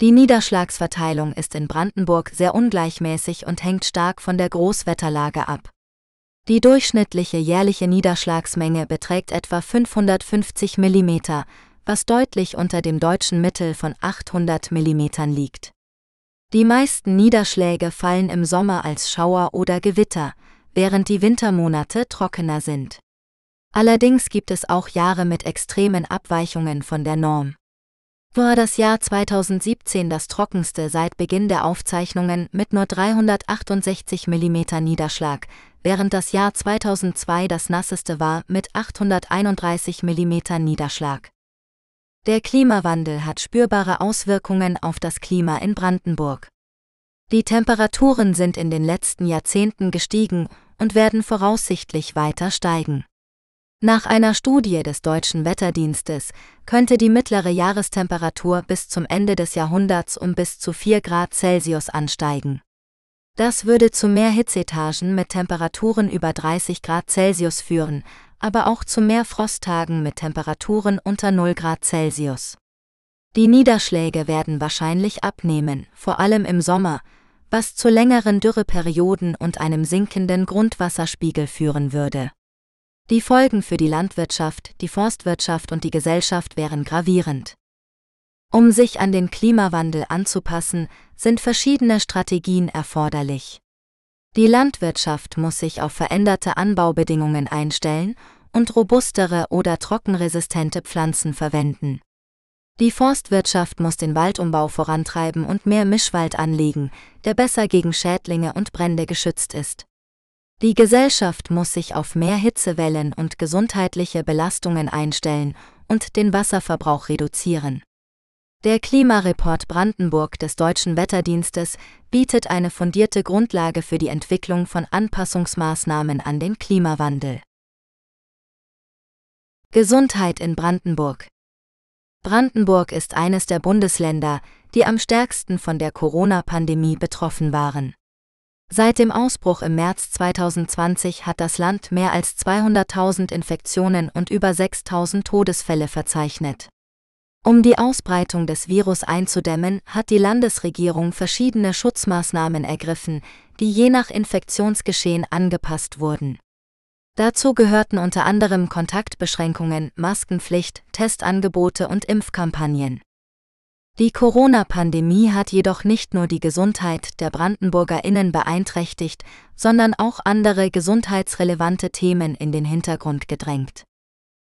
Die Niederschlagsverteilung ist in Brandenburg sehr ungleichmäßig und hängt stark von der Großwetterlage ab. Die durchschnittliche jährliche Niederschlagsmenge beträgt etwa 550 mm, was deutlich unter dem deutschen Mittel von 800 mm liegt. Die meisten Niederschläge fallen im Sommer als Schauer oder Gewitter, während die Wintermonate trockener sind. Allerdings gibt es auch Jahre mit extremen Abweichungen von der Norm. War das Jahr 2017 das trockenste seit Beginn der Aufzeichnungen mit nur 368 mm Niederschlag, während das Jahr 2002 das nasseste war mit 831 mm Niederschlag. Der Klimawandel hat spürbare Auswirkungen auf das Klima in Brandenburg. Die Temperaturen sind in den letzten Jahrzehnten gestiegen und werden voraussichtlich weiter steigen. Nach einer Studie des deutschen Wetterdienstes könnte die mittlere Jahrestemperatur bis zum Ende des Jahrhunderts um bis zu 4 Grad Celsius ansteigen. Das würde zu mehr Hitzetagen mit Temperaturen über 30 Grad Celsius führen, aber auch zu mehr Frosttagen mit Temperaturen unter 0 Grad Celsius. Die Niederschläge werden wahrscheinlich abnehmen, vor allem im Sommer, was zu längeren Dürreperioden und einem sinkenden Grundwasserspiegel führen würde. Die Folgen für die Landwirtschaft, die Forstwirtschaft und die Gesellschaft wären gravierend. Um sich an den Klimawandel anzupassen, sind verschiedene Strategien erforderlich. Die Landwirtschaft muss sich auf veränderte Anbaubedingungen einstellen und robustere oder trockenresistente Pflanzen verwenden. Die Forstwirtschaft muss den Waldumbau vorantreiben und mehr Mischwald anlegen, der besser gegen Schädlinge und Brände geschützt ist. Die Gesellschaft muss sich auf mehr Hitzewellen und gesundheitliche Belastungen einstellen und den Wasserverbrauch reduzieren. Der Klimareport Brandenburg des Deutschen Wetterdienstes bietet eine fundierte Grundlage für die Entwicklung von Anpassungsmaßnahmen an den Klimawandel. Gesundheit in Brandenburg Brandenburg ist eines der Bundesländer, die am stärksten von der Corona-Pandemie betroffen waren. Seit dem Ausbruch im März 2020 hat das Land mehr als 200.000 Infektionen und über 6.000 Todesfälle verzeichnet. Um die Ausbreitung des Virus einzudämmen, hat die Landesregierung verschiedene Schutzmaßnahmen ergriffen, die je nach Infektionsgeschehen angepasst wurden. Dazu gehörten unter anderem Kontaktbeschränkungen, Maskenpflicht, Testangebote und Impfkampagnen. Die Corona-Pandemie hat jedoch nicht nur die Gesundheit der Brandenburgerinnen beeinträchtigt, sondern auch andere gesundheitsrelevante Themen in den Hintergrund gedrängt.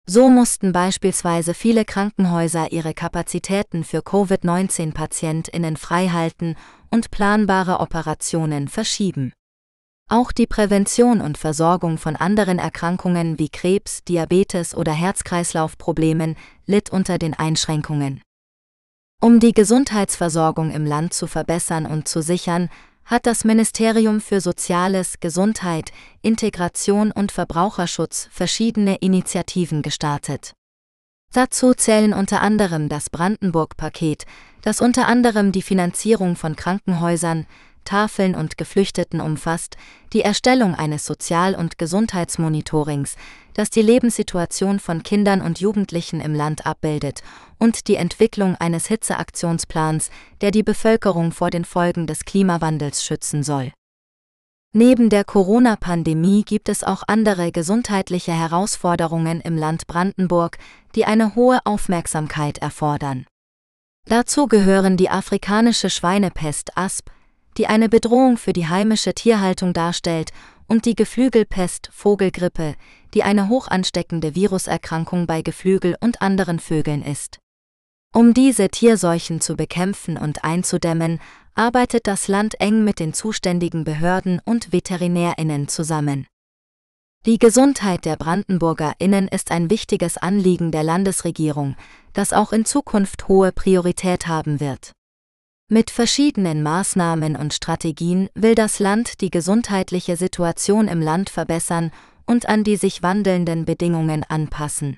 So mussten beispielsweise viele Krankenhäuser ihre Kapazitäten für Covid-19-Patientinnen freihalten und planbare Operationen verschieben. Auch die Prävention und Versorgung von anderen Erkrankungen wie Krebs, Diabetes oder Herz-Kreislauf-Problemen litt unter den Einschränkungen. Um die Gesundheitsversorgung im Land zu verbessern und zu sichern, hat das Ministerium für Soziales, Gesundheit, Integration und Verbraucherschutz verschiedene Initiativen gestartet. Dazu zählen unter anderem das Brandenburg-Paket, das unter anderem die Finanzierung von Krankenhäusern, Tafeln und Geflüchteten umfasst, die Erstellung eines Sozial- und Gesundheitsmonitorings, das die Lebenssituation von Kindern und Jugendlichen im Land abbildet, und die Entwicklung eines Hitzeaktionsplans, der die Bevölkerung vor den Folgen des Klimawandels schützen soll. Neben der Corona-Pandemie gibt es auch andere gesundheitliche Herausforderungen im Land Brandenburg, die eine hohe Aufmerksamkeit erfordern. Dazu gehören die afrikanische Schweinepest ASP, die eine Bedrohung für die heimische Tierhaltung darstellt, und die Geflügelpest Vogelgrippe, die eine hochansteckende Viruserkrankung bei Geflügel und anderen Vögeln ist. Um diese Tierseuchen zu bekämpfen und einzudämmen, arbeitet das Land eng mit den zuständigen Behörden und Veterinärinnen zusammen. Die Gesundheit der Brandenburgerinnen ist ein wichtiges Anliegen der Landesregierung, das auch in Zukunft hohe Priorität haben wird. Mit verschiedenen Maßnahmen und Strategien will das Land die gesundheitliche Situation im Land verbessern und an die sich wandelnden Bedingungen anpassen.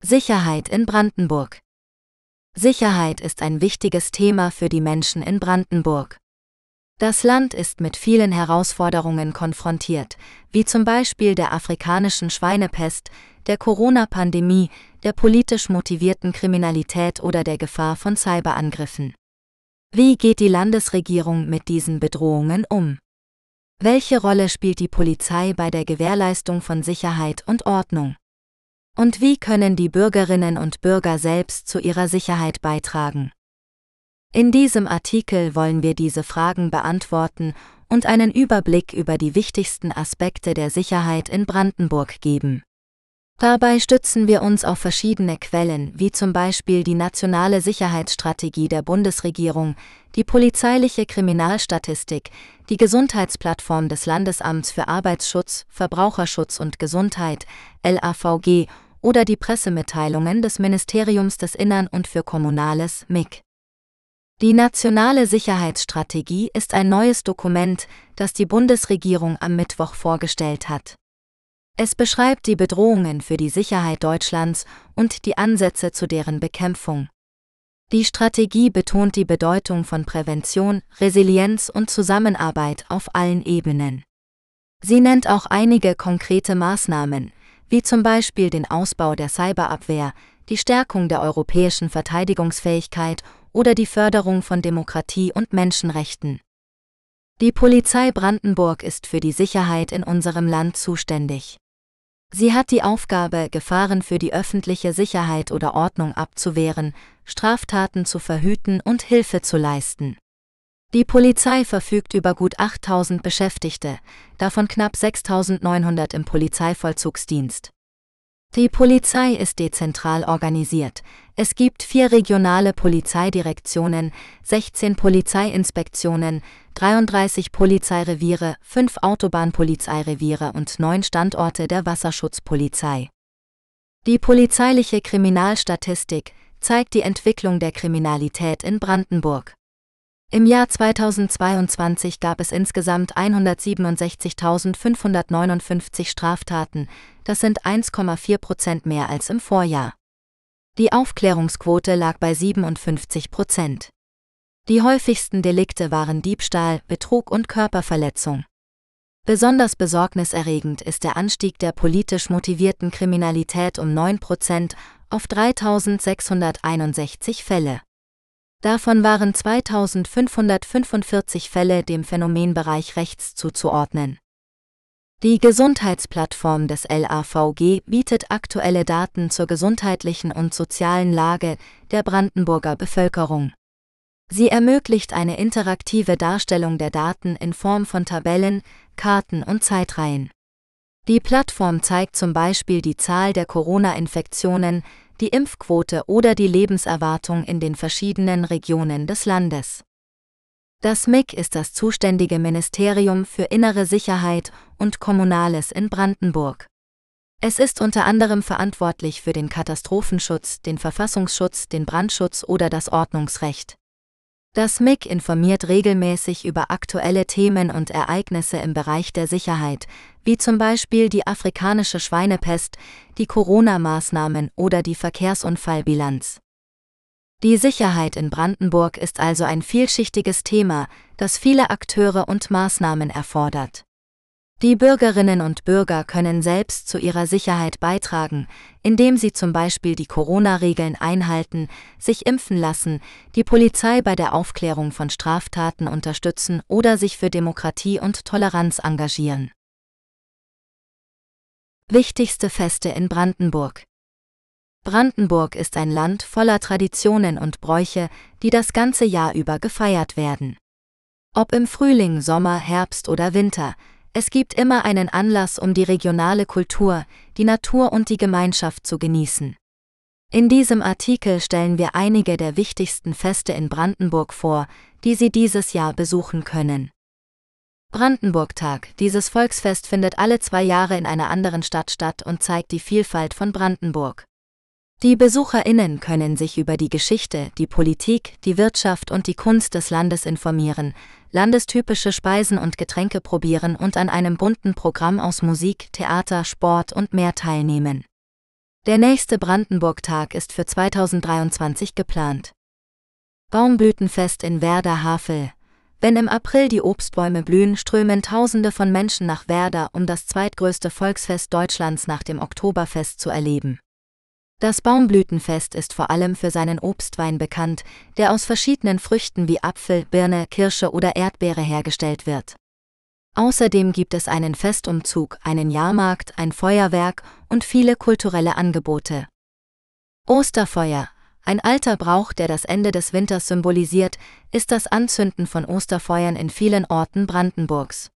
Sicherheit in Brandenburg Sicherheit ist ein wichtiges Thema für die Menschen in Brandenburg. Das Land ist mit vielen Herausforderungen konfrontiert, wie zum Beispiel der afrikanischen Schweinepest, der Corona-Pandemie, der politisch motivierten Kriminalität oder der Gefahr von Cyberangriffen. Wie geht die Landesregierung mit diesen Bedrohungen um? Welche Rolle spielt die Polizei bei der Gewährleistung von Sicherheit und Ordnung? Und wie können die Bürgerinnen und Bürger selbst zu ihrer Sicherheit beitragen? In diesem Artikel wollen wir diese Fragen beantworten und einen Überblick über die wichtigsten Aspekte der Sicherheit in Brandenburg geben. Dabei stützen wir uns auf verschiedene Quellen, wie zum Beispiel die Nationale Sicherheitsstrategie der Bundesregierung, die polizeiliche Kriminalstatistik, die Gesundheitsplattform des Landesamts für Arbeitsschutz, Verbraucherschutz und Gesundheit, LAVG, oder die Pressemitteilungen des Ministeriums des Innern und für Kommunales, MIG. Die Nationale Sicherheitsstrategie ist ein neues Dokument, das die Bundesregierung am Mittwoch vorgestellt hat. Es beschreibt die Bedrohungen für die Sicherheit Deutschlands und die Ansätze zu deren Bekämpfung. Die Strategie betont die Bedeutung von Prävention, Resilienz und Zusammenarbeit auf allen Ebenen. Sie nennt auch einige konkrete Maßnahmen, wie zum Beispiel den Ausbau der Cyberabwehr, die Stärkung der europäischen Verteidigungsfähigkeit oder die Förderung von Demokratie und Menschenrechten. Die Polizei Brandenburg ist für die Sicherheit in unserem Land zuständig. Sie hat die Aufgabe, Gefahren für die öffentliche Sicherheit oder Ordnung abzuwehren, Straftaten zu verhüten und Hilfe zu leisten. Die Polizei verfügt über gut 8000 Beschäftigte, davon knapp 6900 im Polizeivollzugsdienst. Die Polizei ist dezentral organisiert. Es gibt vier regionale Polizeidirektionen, 16 Polizeiinspektionen, 33 Polizeireviere, fünf Autobahnpolizeireviere und neun Standorte der Wasserschutzpolizei. Die polizeiliche Kriminalstatistik zeigt die Entwicklung der Kriminalität in Brandenburg. Im Jahr 2022 gab es insgesamt 167.559 Straftaten, das sind 1,4 Prozent mehr als im Vorjahr. Die Aufklärungsquote lag bei 57 Prozent. Die häufigsten Delikte waren Diebstahl, Betrug und Körperverletzung. Besonders besorgniserregend ist der Anstieg der politisch motivierten Kriminalität um 9 Prozent auf 3661 Fälle. Davon waren 2545 Fälle dem Phänomenbereich rechts zuzuordnen. Die Gesundheitsplattform des LAVG bietet aktuelle Daten zur gesundheitlichen und sozialen Lage der Brandenburger Bevölkerung. Sie ermöglicht eine interaktive Darstellung der Daten in Form von Tabellen, Karten und Zeitreihen. Die Plattform zeigt zum Beispiel die Zahl der Corona-Infektionen, die Impfquote oder die Lebenserwartung in den verschiedenen Regionen des Landes. Das MIG ist das zuständige Ministerium für innere Sicherheit und Kommunales in Brandenburg. Es ist unter anderem verantwortlich für den Katastrophenschutz, den Verfassungsschutz, den Brandschutz oder das Ordnungsrecht. Das MIG informiert regelmäßig über aktuelle Themen und Ereignisse im Bereich der Sicherheit, wie zum Beispiel die afrikanische Schweinepest, die Corona-Maßnahmen oder die Verkehrsunfallbilanz. Die Sicherheit in Brandenburg ist also ein vielschichtiges Thema, das viele Akteure und Maßnahmen erfordert. Die Bürgerinnen und Bürger können selbst zu ihrer Sicherheit beitragen, indem sie zum Beispiel die Corona-Regeln einhalten, sich impfen lassen, die Polizei bei der Aufklärung von Straftaten unterstützen oder sich für Demokratie und Toleranz engagieren. Wichtigste Feste in Brandenburg Brandenburg ist ein Land voller Traditionen und Bräuche, die das ganze Jahr über gefeiert werden. Ob im Frühling, Sommer, Herbst oder Winter, es gibt immer einen Anlass, um die regionale Kultur, die Natur und die Gemeinschaft zu genießen. In diesem Artikel stellen wir einige der wichtigsten Feste in Brandenburg vor, die Sie dieses Jahr besuchen können. Brandenburgtag. Dieses Volksfest findet alle zwei Jahre in einer anderen Stadt statt und zeigt die Vielfalt von Brandenburg. Die BesucherInnen können sich über die Geschichte, die Politik, die Wirtschaft und die Kunst des Landes informieren, landestypische Speisen und Getränke probieren und an einem bunten Programm aus Musik, Theater, Sport und mehr teilnehmen. Der nächste Brandenburg-Tag ist für 2023 geplant. Baumblütenfest in Werder-Havel. Wenn im April die Obstbäume blühen, strömen Tausende von Menschen nach Werder, um das zweitgrößte Volksfest Deutschlands nach dem Oktoberfest zu erleben. Das Baumblütenfest ist vor allem für seinen Obstwein bekannt, der aus verschiedenen Früchten wie Apfel, Birne, Kirsche oder Erdbeere hergestellt wird. Außerdem gibt es einen Festumzug, einen Jahrmarkt, ein Feuerwerk und viele kulturelle Angebote. Osterfeuer, ein alter Brauch, der das Ende des Winters symbolisiert, ist das Anzünden von Osterfeuern in vielen Orten Brandenburgs.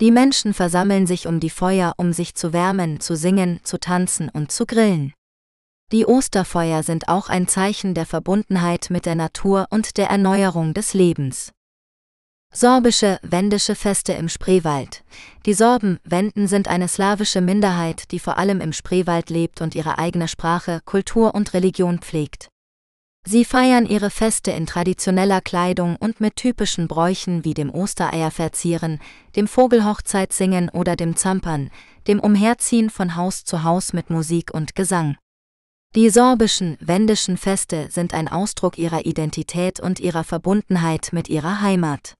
Die Menschen versammeln sich um die Feuer, um sich zu wärmen, zu singen, zu tanzen und zu grillen. Die Osterfeuer sind auch ein Zeichen der Verbundenheit mit der Natur und der Erneuerung des Lebens. Sorbische, wendische Feste im Spreewald. Die Sorben, Wenden sind eine slawische Minderheit, die vor allem im Spreewald lebt und ihre eigene Sprache, Kultur und Religion pflegt. Sie feiern ihre Feste in traditioneller Kleidung und mit typischen Bräuchen wie dem Ostereier verzieren, dem Vogelhochzeit singen oder dem Zampern, dem Umherziehen von Haus zu Haus mit Musik und Gesang. Die sorbischen, wendischen Feste sind ein Ausdruck ihrer Identität und ihrer Verbundenheit mit ihrer Heimat.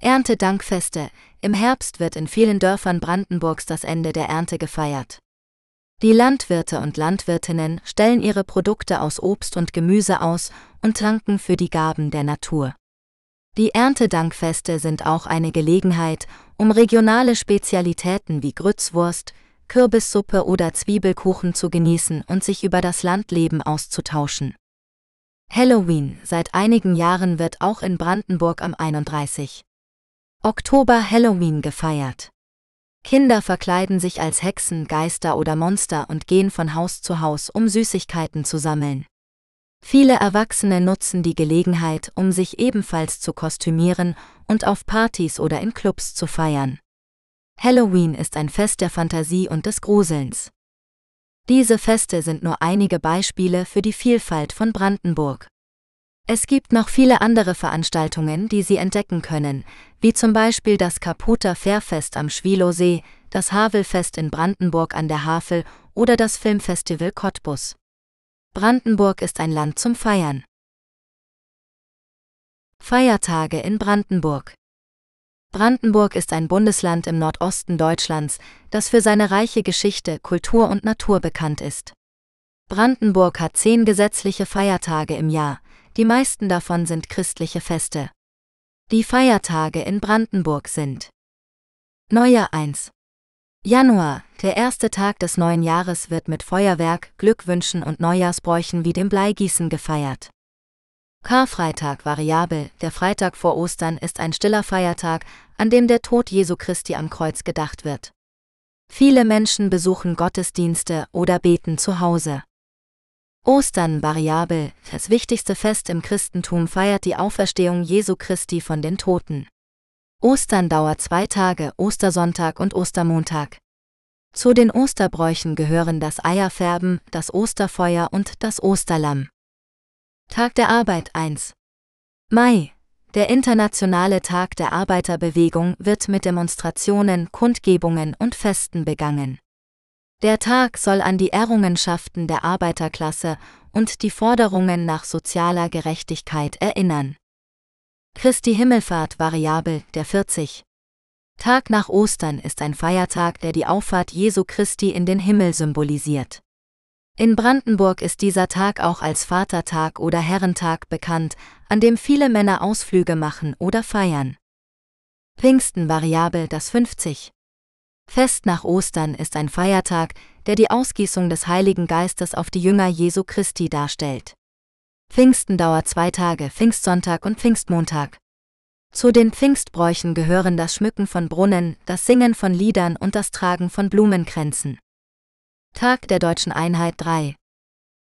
Erntedankfeste. Im Herbst wird in vielen Dörfern Brandenburgs das Ende der Ernte gefeiert. Die Landwirte und Landwirtinnen stellen ihre Produkte aus Obst und Gemüse aus und danken für die Gaben der Natur. Die Erntedankfeste sind auch eine Gelegenheit, um regionale Spezialitäten wie Grützwurst, Kürbissuppe oder Zwiebelkuchen zu genießen und sich über das Landleben auszutauschen. Halloween seit einigen Jahren wird auch in Brandenburg am 31. Oktober Halloween gefeiert. Kinder verkleiden sich als Hexen, Geister oder Monster und gehen von Haus zu Haus, um Süßigkeiten zu sammeln. Viele Erwachsene nutzen die Gelegenheit, um sich ebenfalls zu kostümieren und auf Partys oder in Clubs zu feiern. Halloween ist ein Fest der Fantasie und des Gruselns. Diese Feste sind nur einige Beispiele für die Vielfalt von Brandenburg. Es gibt noch viele andere Veranstaltungen, die Sie entdecken können, wie zum Beispiel das Kaputer Fährfest am Schwilowsee, das Havelfest in Brandenburg an der Havel oder das Filmfestival Cottbus. Brandenburg ist ein Land zum Feiern. Feiertage in Brandenburg Brandenburg ist ein Bundesland im Nordosten Deutschlands, das für seine reiche Geschichte, Kultur und Natur bekannt ist. Brandenburg hat zehn gesetzliche Feiertage im Jahr, die meisten davon sind christliche Feste. Die Feiertage in Brandenburg sind Neujahr 1. Januar, der erste Tag des neuen Jahres wird mit Feuerwerk, Glückwünschen und Neujahrsbräuchen wie dem Bleigießen gefeiert. Karfreitag variabel, der Freitag vor Ostern ist ein stiller Feiertag, an dem der Tod Jesu Christi am Kreuz gedacht wird. Viele Menschen besuchen Gottesdienste oder beten zu Hause. Ostern variabel, das wichtigste Fest im Christentum feiert die Auferstehung Jesu Christi von den Toten. Ostern dauert zwei Tage, Ostersonntag und Ostermontag. Zu den Osterbräuchen gehören das Eierfärben, das Osterfeuer und das Osterlamm. Tag der Arbeit 1. Mai. Der internationale Tag der Arbeiterbewegung wird mit Demonstrationen, Kundgebungen und Festen begangen. Der Tag soll an die Errungenschaften der Arbeiterklasse und die Forderungen nach sozialer Gerechtigkeit erinnern. Christi Himmelfahrt variabel, der 40. Tag nach Ostern ist ein Feiertag, der die Auffahrt Jesu Christi in den Himmel symbolisiert. In Brandenburg ist dieser Tag auch als Vatertag oder Herrentag bekannt, an dem viele Männer Ausflüge machen oder feiern. Pfingsten variabel das 50. Fest nach Ostern ist ein Feiertag, der die Ausgießung des Heiligen Geistes auf die Jünger Jesu Christi darstellt. Pfingsten dauert zwei Tage, Pfingstsonntag und Pfingstmontag. Zu den Pfingstbräuchen gehören das Schmücken von Brunnen, das Singen von Liedern und das Tragen von Blumenkränzen. Tag der deutschen Einheit 3.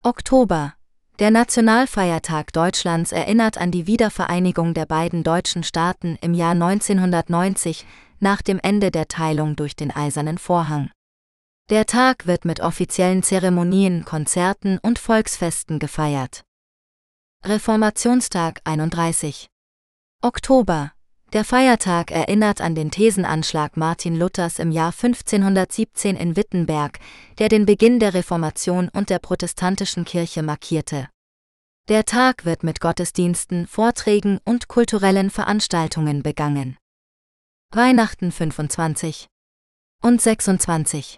Oktober. Der Nationalfeiertag Deutschlands erinnert an die Wiedervereinigung der beiden deutschen Staaten im Jahr 1990 nach dem Ende der Teilung durch den Eisernen Vorhang. Der Tag wird mit offiziellen Zeremonien, Konzerten und Volksfesten gefeiert. Reformationstag 31. Oktober. Der Feiertag erinnert an den Thesenanschlag Martin Luthers im Jahr 1517 in Wittenberg, der den Beginn der Reformation und der protestantischen Kirche markierte. Der Tag wird mit Gottesdiensten, Vorträgen und kulturellen Veranstaltungen begangen. Weihnachten 25 und 26.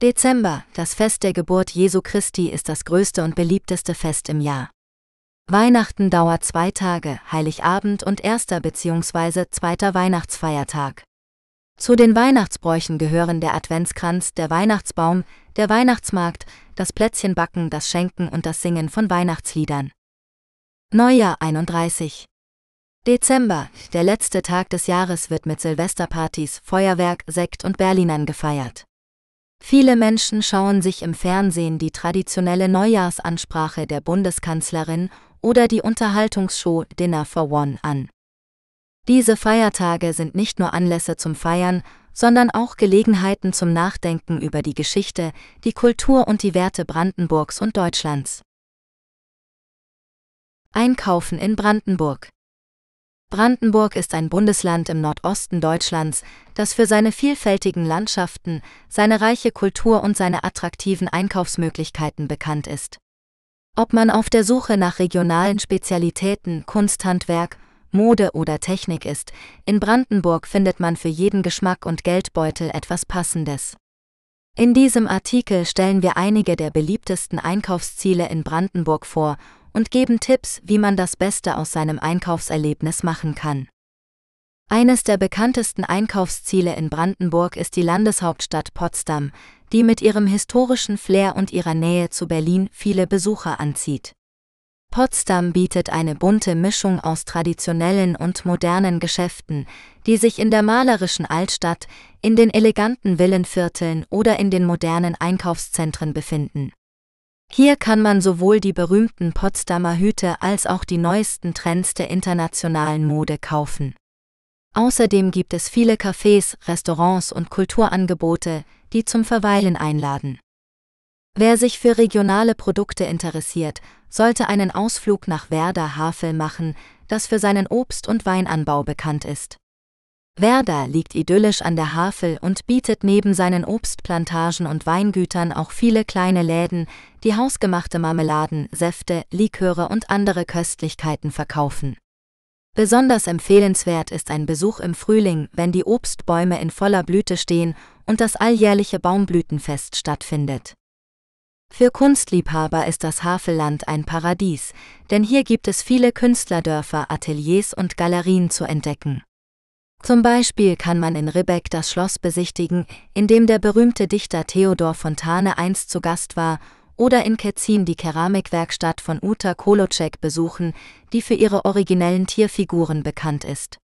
Dezember, das Fest der Geburt Jesu Christi ist das größte und beliebteste Fest im Jahr. Weihnachten dauert zwei Tage, Heiligabend und erster bzw. zweiter Weihnachtsfeiertag. Zu den Weihnachtsbräuchen gehören der Adventskranz, der Weihnachtsbaum, der Weihnachtsmarkt, das Plätzchenbacken, das Schenken und das Singen von Weihnachtsliedern. Neujahr 31 Dezember, der letzte Tag des Jahres wird mit Silvesterpartys, Feuerwerk, Sekt und Berlinern gefeiert. Viele Menschen schauen sich im Fernsehen die traditionelle Neujahrsansprache der Bundeskanzlerin oder die Unterhaltungsshow Dinner for One an. Diese Feiertage sind nicht nur Anlässe zum Feiern, sondern auch Gelegenheiten zum Nachdenken über die Geschichte, die Kultur und die Werte Brandenburgs und Deutschlands. Einkaufen in Brandenburg Brandenburg ist ein Bundesland im Nordosten Deutschlands, das für seine vielfältigen Landschaften, seine reiche Kultur und seine attraktiven Einkaufsmöglichkeiten bekannt ist. Ob man auf der Suche nach regionalen Spezialitäten, Kunsthandwerk, Mode oder Technik ist, in Brandenburg findet man für jeden Geschmack und Geldbeutel etwas Passendes. In diesem Artikel stellen wir einige der beliebtesten Einkaufsziele in Brandenburg vor und geben Tipps, wie man das Beste aus seinem Einkaufserlebnis machen kann. Eines der bekanntesten Einkaufsziele in Brandenburg ist die Landeshauptstadt Potsdam, die mit ihrem historischen Flair und ihrer Nähe zu Berlin viele Besucher anzieht. Potsdam bietet eine bunte Mischung aus traditionellen und modernen Geschäften, die sich in der malerischen Altstadt, in den eleganten Villenvierteln oder in den modernen Einkaufszentren befinden. Hier kann man sowohl die berühmten Potsdamer Hüte als auch die neuesten Trends der internationalen Mode kaufen. Außerdem gibt es viele Cafés, Restaurants und Kulturangebote, die zum Verweilen einladen. Wer sich für regionale Produkte interessiert, sollte einen Ausflug nach Werder Havel machen, das für seinen Obst- und Weinanbau bekannt ist. Werder liegt idyllisch an der Havel und bietet neben seinen Obstplantagen und Weingütern auch viele kleine Läden, die hausgemachte Marmeladen, Säfte, Liköre und andere Köstlichkeiten verkaufen. Besonders empfehlenswert ist ein Besuch im Frühling, wenn die Obstbäume in voller Blüte stehen und das alljährliche Baumblütenfest stattfindet. Für Kunstliebhaber ist das Havelland ein Paradies, denn hier gibt es viele Künstlerdörfer, Ateliers und Galerien zu entdecken. Zum Beispiel kann man in Ribbeck das Schloss besichtigen, in dem der berühmte Dichter Theodor Fontane einst zu Gast war, oder in Ketzin die Keramikwerkstatt von Uta Kolocek besuchen, die für ihre originellen Tierfiguren bekannt ist.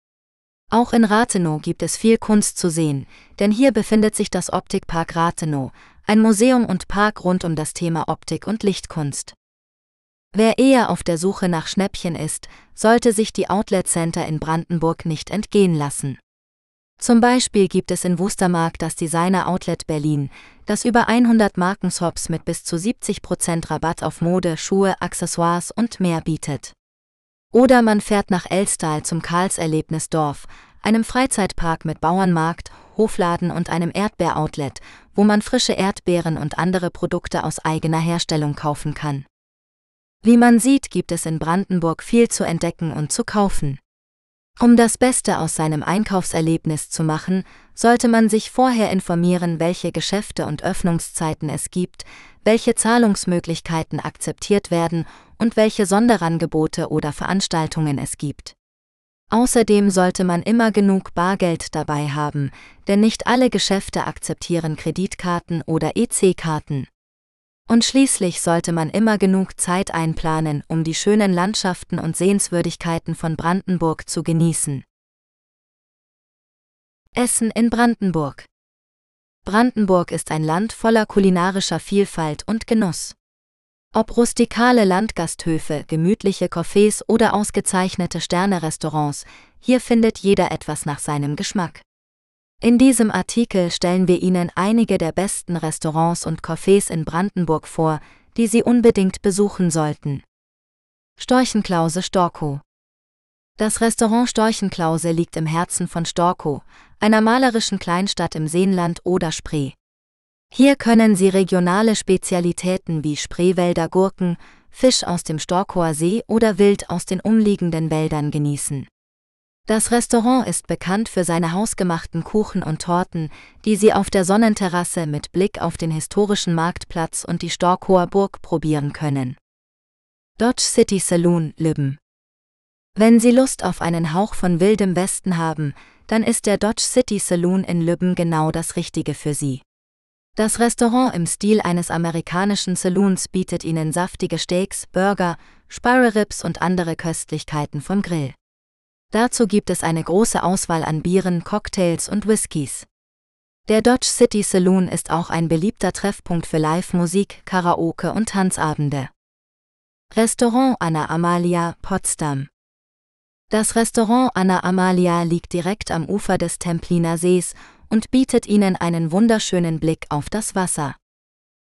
Auch in Rathenow gibt es viel Kunst zu sehen, denn hier befindet sich das Optikpark Rathenow, ein Museum und Park rund um das Thema Optik und Lichtkunst. Wer eher auf der Suche nach Schnäppchen ist, sollte sich die Outlet Center in Brandenburg nicht entgehen lassen. Zum Beispiel gibt es in Wustermark das Designer Outlet Berlin, das über 100 Markenshops mit bis zu 70% Rabatt auf Mode, Schuhe, Accessoires und mehr bietet. Oder man fährt nach Elstal zum Karlserlebnisdorf, einem Freizeitpark mit Bauernmarkt, Hofladen und einem Erdbeeroutlet, wo man frische Erdbeeren und andere Produkte aus eigener Herstellung kaufen kann. Wie man sieht, gibt es in Brandenburg viel zu entdecken und zu kaufen. Um das Beste aus seinem Einkaufserlebnis zu machen, sollte man sich vorher informieren, welche Geschäfte und Öffnungszeiten es gibt, welche Zahlungsmöglichkeiten akzeptiert werden und welche Sonderangebote oder Veranstaltungen es gibt. Außerdem sollte man immer genug Bargeld dabei haben, denn nicht alle Geschäfte akzeptieren Kreditkarten oder EC-Karten. Und schließlich sollte man immer genug Zeit einplanen, um die schönen Landschaften und Sehenswürdigkeiten von Brandenburg zu genießen. Essen in Brandenburg Brandenburg ist ein Land voller kulinarischer Vielfalt und Genuss. Ob rustikale Landgasthöfe, gemütliche Cafés oder ausgezeichnete Sternerestaurants, hier findet jeder etwas nach seinem Geschmack. In diesem Artikel stellen wir Ihnen einige der besten Restaurants und Cafés in Brandenburg vor, die Sie unbedingt besuchen sollten. Storchenklause Storkow Das Restaurant Storchenklause liegt im Herzen von Storkow, einer malerischen Kleinstadt im Seenland oder Spree. Hier können Sie regionale Spezialitäten wie Spreewälder Gurken, Fisch aus dem Storkower See oder Wild aus den umliegenden Wäldern genießen. Das Restaurant ist bekannt für seine hausgemachten Kuchen und Torten, die Sie auf der Sonnenterrasse mit Blick auf den historischen Marktplatz und die Storkower Burg probieren können. Dodge City Saloon, Lübben. Wenn Sie Lust auf einen Hauch von wildem Westen haben, dann ist der Dodge City Saloon in Lübben genau das Richtige für Sie. Das Restaurant im Stil eines amerikanischen Saloons bietet Ihnen saftige Steaks, Burger, Spare Ribs und andere Köstlichkeiten vom Grill. Dazu gibt es eine große Auswahl an Bieren, Cocktails und Whiskys. Der Dodge City Saloon ist auch ein beliebter Treffpunkt für Live-Musik, Karaoke und Tanzabende. Restaurant Anna Amalia, Potsdam. Das Restaurant Anna Amalia liegt direkt am Ufer des Templiner Sees und bietet Ihnen einen wunderschönen Blick auf das Wasser.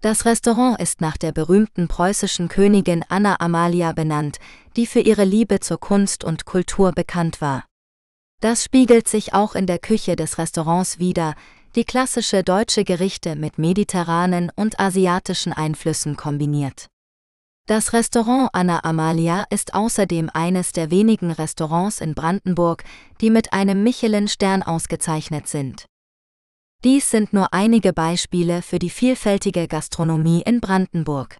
Das Restaurant ist nach der berühmten preußischen Königin Anna Amalia benannt, die für ihre Liebe zur Kunst und Kultur bekannt war. Das spiegelt sich auch in der Küche des Restaurants wider, die klassische deutsche Gerichte mit mediterranen und asiatischen Einflüssen kombiniert. Das Restaurant Anna Amalia ist außerdem eines der wenigen Restaurants in Brandenburg, die mit einem Michelin-Stern ausgezeichnet sind. Dies sind nur einige Beispiele für die vielfältige Gastronomie in Brandenburg.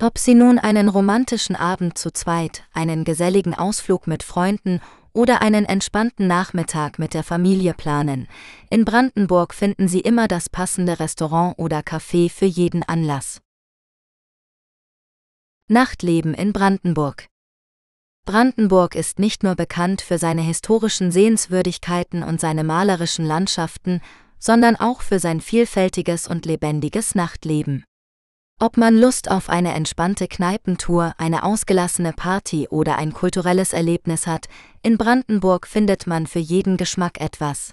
Ob Sie nun einen romantischen Abend zu zweit, einen geselligen Ausflug mit Freunden oder einen entspannten Nachmittag mit der Familie planen. In Brandenburg finden Sie immer das passende Restaurant oder Café für jeden Anlass. Nachtleben in Brandenburg Brandenburg ist nicht nur bekannt für seine historischen Sehenswürdigkeiten und seine malerischen Landschaften, sondern auch für sein vielfältiges und lebendiges Nachtleben. Ob man Lust auf eine entspannte Kneipentour, eine ausgelassene Party oder ein kulturelles Erlebnis hat, in Brandenburg findet man für jeden Geschmack etwas.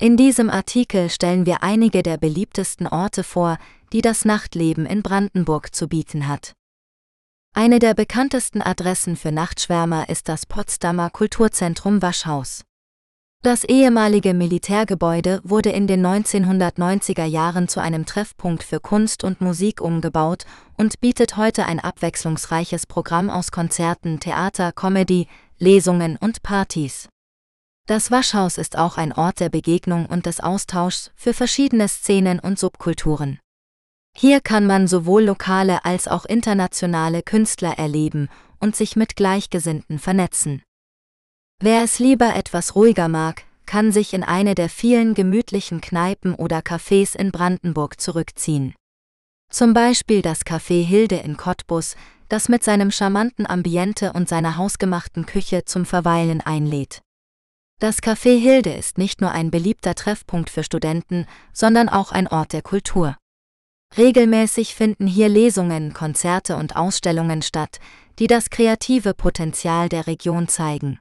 In diesem Artikel stellen wir einige der beliebtesten Orte vor, die das Nachtleben in Brandenburg zu bieten hat. Eine der bekanntesten Adressen für Nachtschwärmer ist das Potsdamer Kulturzentrum Waschhaus. Das ehemalige Militärgebäude wurde in den 1990er Jahren zu einem Treffpunkt für Kunst und Musik umgebaut und bietet heute ein abwechslungsreiches Programm aus Konzerten, Theater, Comedy, Lesungen und Partys. Das Waschhaus ist auch ein Ort der Begegnung und des Austauschs für verschiedene Szenen und Subkulturen. Hier kann man sowohl lokale als auch internationale Künstler erleben und sich mit Gleichgesinnten vernetzen. Wer es lieber etwas ruhiger mag, kann sich in eine der vielen gemütlichen Kneipen oder Cafés in Brandenburg zurückziehen. Zum Beispiel das Café Hilde in Cottbus, das mit seinem charmanten Ambiente und seiner hausgemachten Küche zum Verweilen einlädt. Das Café Hilde ist nicht nur ein beliebter Treffpunkt für Studenten, sondern auch ein Ort der Kultur. Regelmäßig finden hier Lesungen, Konzerte und Ausstellungen statt, die das kreative Potenzial der Region zeigen.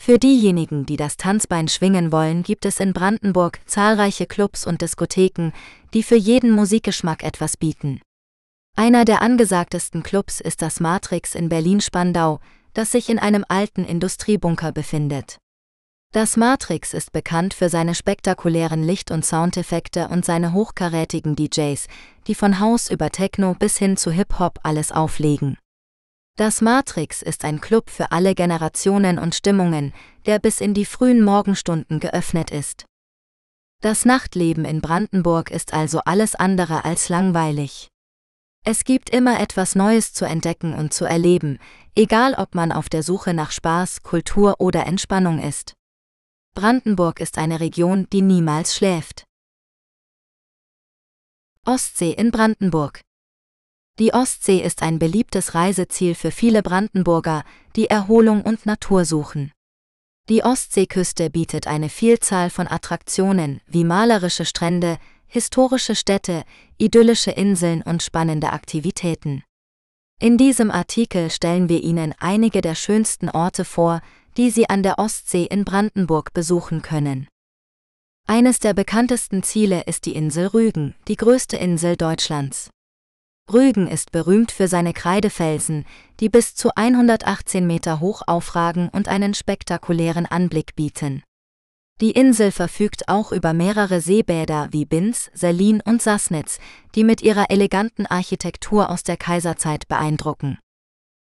Für diejenigen, die das Tanzbein schwingen wollen, gibt es in Brandenburg zahlreiche Clubs und Diskotheken, die für jeden Musikgeschmack etwas bieten. Einer der angesagtesten Clubs ist das Matrix in Berlin-Spandau, das sich in einem alten Industriebunker befindet. Das Matrix ist bekannt für seine spektakulären Licht- und Soundeffekte und seine hochkarätigen DJs, die von House über Techno bis hin zu Hip-Hop alles auflegen. Das Matrix ist ein Club für alle Generationen und Stimmungen, der bis in die frühen Morgenstunden geöffnet ist. Das Nachtleben in Brandenburg ist also alles andere als langweilig. Es gibt immer etwas Neues zu entdecken und zu erleben, egal ob man auf der Suche nach Spaß, Kultur oder Entspannung ist. Brandenburg ist eine Region, die niemals schläft. Ostsee in Brandenburg die Ostsee ist ein beliebtes Reiseziel für viele Brandenburger, die Erholung und Natur suchen. Die Ostseeküste bietet eine Vielzahl von Attraktionen wie malerische Strände, historische Städte, idyllische Inseln und spannende Aktivitäten. In diesem Artikel stellen wir Ihnen einige der schönsten Orte vor, die Sie an der Ostsee in Brandenburg besuchen können. Eines der bekanntesten Ziele ist die Insel Rügen, die größte Insel Deutschlands. Rügen ist berühmt für seine Kreidefelsen, die bis zu 118 Meter hoch aufragen und einen spektakulären Anblick bieten. Die Insel verfügt auch über mehrere Seebäder wie Binz, Selin und Sassnitz, die mit ihrer eleganten Architektur aus der Kaiserzeit beeindrucken.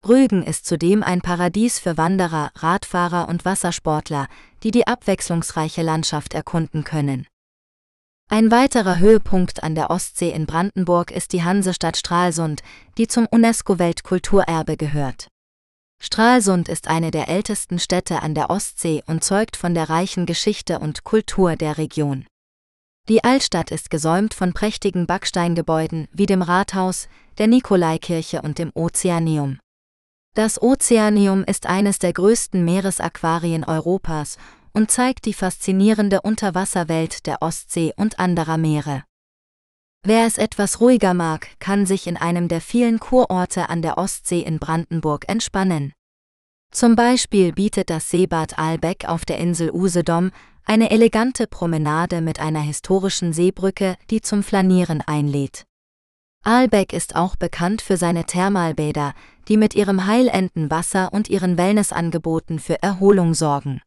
Rügen ist zudem ein Paradies für Wanderer, Radfahrer und Wassersportler, die die abwechslungsreiche Landschaft erkunden können. Ein weiterer Höhepunkt an der Ostsee in Brandenburg ist die Hansestadt Stralsund, die zum UNESCO-Weltkulturerbe gehört. Stralsund ist eine der ältesten Städte an der Ostsee und zeugt von der reichen Geschichte und Kultur der Region. Die Altstadt ist gesäumt von prächtigen Backsteingebäuden wie dem Rathaus, der Nikolaikirche und dem Ozeaneum. Das Ozeaneum ist eines der größten Meeresaquarien Europas und zeigt die faszinierende Unterwasserwelt der Ostsee und anderer Meere. Wer es etwas ruhiger mag, kann sich in einem der vielen Kurorte an der Ostsee in Brandenburg entspannen. Zum Beispiel bietet das Seebad Aalbeck auf der Insel Usedom eine elegante Promenade mit einer historischen Seebrücke, die zum Flanieren einlädt. Aalbeck ist auch bekannt für seine Thermalbäder, die mit ihrem heilenden Wasser und ihren Wellnessangeboten für Erholung sorgen.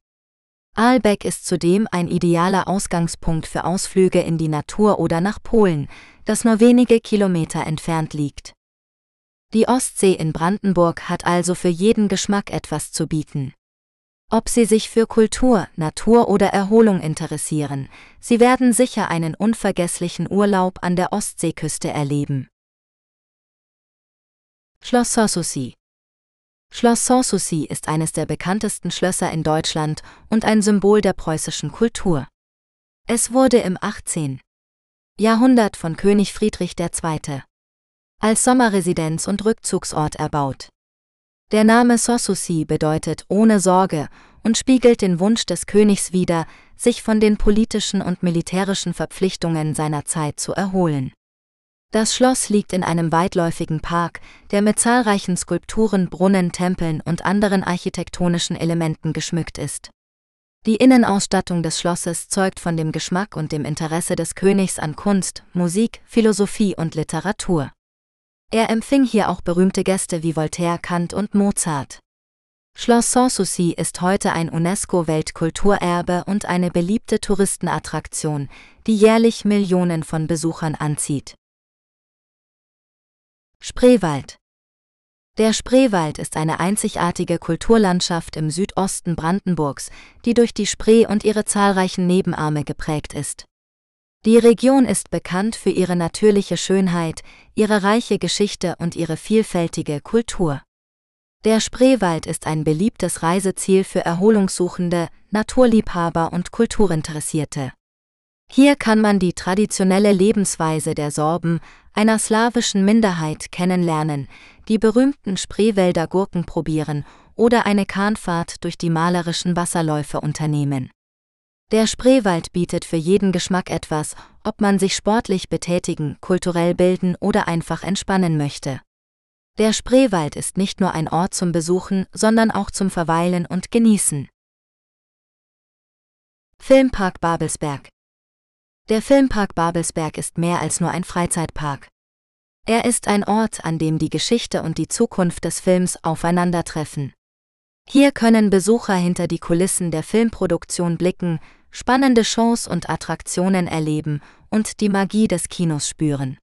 Aalbeck ist zudem ein idealer Ausgangspunkt für Ausflüge in die Natur oder nach Polen, das nur wenige Kilometer entfernt liegt. Die Ostsee in Brandenburg hat also für jeden Geschmack etwas zu bieten. Ob Sie sich für Kultur, Natur oder Erholung interessieren, Sie werden sicher einen unvergesslichen Urlaub an der Ostseeküste erleben. Schloss Sanssouci Schloss Sanssouci ist eines der bekanntesten Schlösser in Deutschland und ein Symbol der preußischen Kultur. Es wurde im 18. Jahrhundert von König Friedrich II. als Sommerresidenz und Rückzugsort erbaut. Der Name Sanssouci bedeutet ohne Sorge und spiegelt den Wunsch des Königs wider, sich von den politischen und militärischen Verpflichtungen seiner Zeit zu erholen. Das Schloss liegt in einem weitläufigen Park, der mit zahlreichen Skulpturen, Brunnen, Tempeln und anderen architektonischen Elementen geschmückt ist. Die Innenausstattung des Schlosses zeugt von dem Geschmack und dem Interesse des Königs an Kunst, Musik, Philosophie und Literatur. Er empfing hier auch berühmte Gäste wie Voltaire, Kant und Mozart. Schloss Sanssouci ist heute ein UNESCO-Weltkulturerbe und eine beliebte Touristenattraktion, die jährlich Millionen von Besuchern anzieht. Spreewald Der Spreewald ist eine einzigartige Kulturlandschaft im Südosten Brandenburgs, die durch die Spree und ihre zahlreichen Nebenarme geprägt ist. Die Region ist bekannt für ihre natürliche Schönheit, ihre reiche Geschichte und ihre vielfältige Kultur. Der Spreewald ist ein beliebtes Reiseziel für Erholungssuchende, Naturliebhaber und Kulturinteressierte. Hier kann man die traditionelle Lebensweise der Sorben, einer slawischen Minderheit, kennenlernen, die berühmten Spreewälder Gurken probieren oder eine Kahnfahrt durch die malerischen Wasserläufe unternehmen. Der Spreewald bietet für jeden Geschmack etwas, ob man sich sportlich betätigen, kulturell bilden oder einfach entspannen möchte. Der Spreewald ist nicht nur ein Ort zum Besuchen, sondern auch zum Verweilen und Genießen. Filmpark Babelsberg der Filmpark Babelsberg ist mehr als nur ein Freizeitpark. Er ist ein Ort, an dem die Geschichte und die Zukunft des Films aufeinandertreffen. Hier können Besucher hinter die Kulissen der Filmproduktion blicken, spannende Shows und Attraktionen erleben und die Magie des Kinos spüren.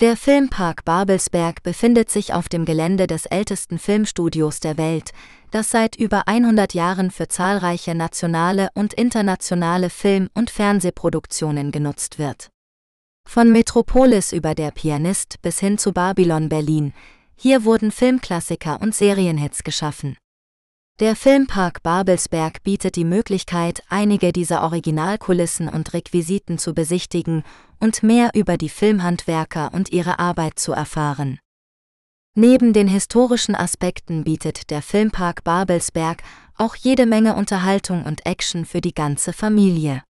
Der Filmpark Babelsberg befindet sich auf dem Gelände des ältesten Filmstudios der Welt, das seit über 100 Jahren für zahlreiche nationale und internationale Film- und Fernsehproduktionen genutzt wird. Von Metropolis über der Pianist bis hin zu Babylon Berlin, hier wurden Filmklassiker und Serienhits geschaffen. Der Filmpark Babelsberg bietet die Möglichkeit, einige dieser Originalkulissen und Requisiten zu besichtigen und mehr über die Filmhandwerker und ihre Arbeit zu erfahren. Neben den historischen Aspekten bietet der Filmpark Babelsberg auch jede Menge Unterhaltung und Action für die ganze Familie.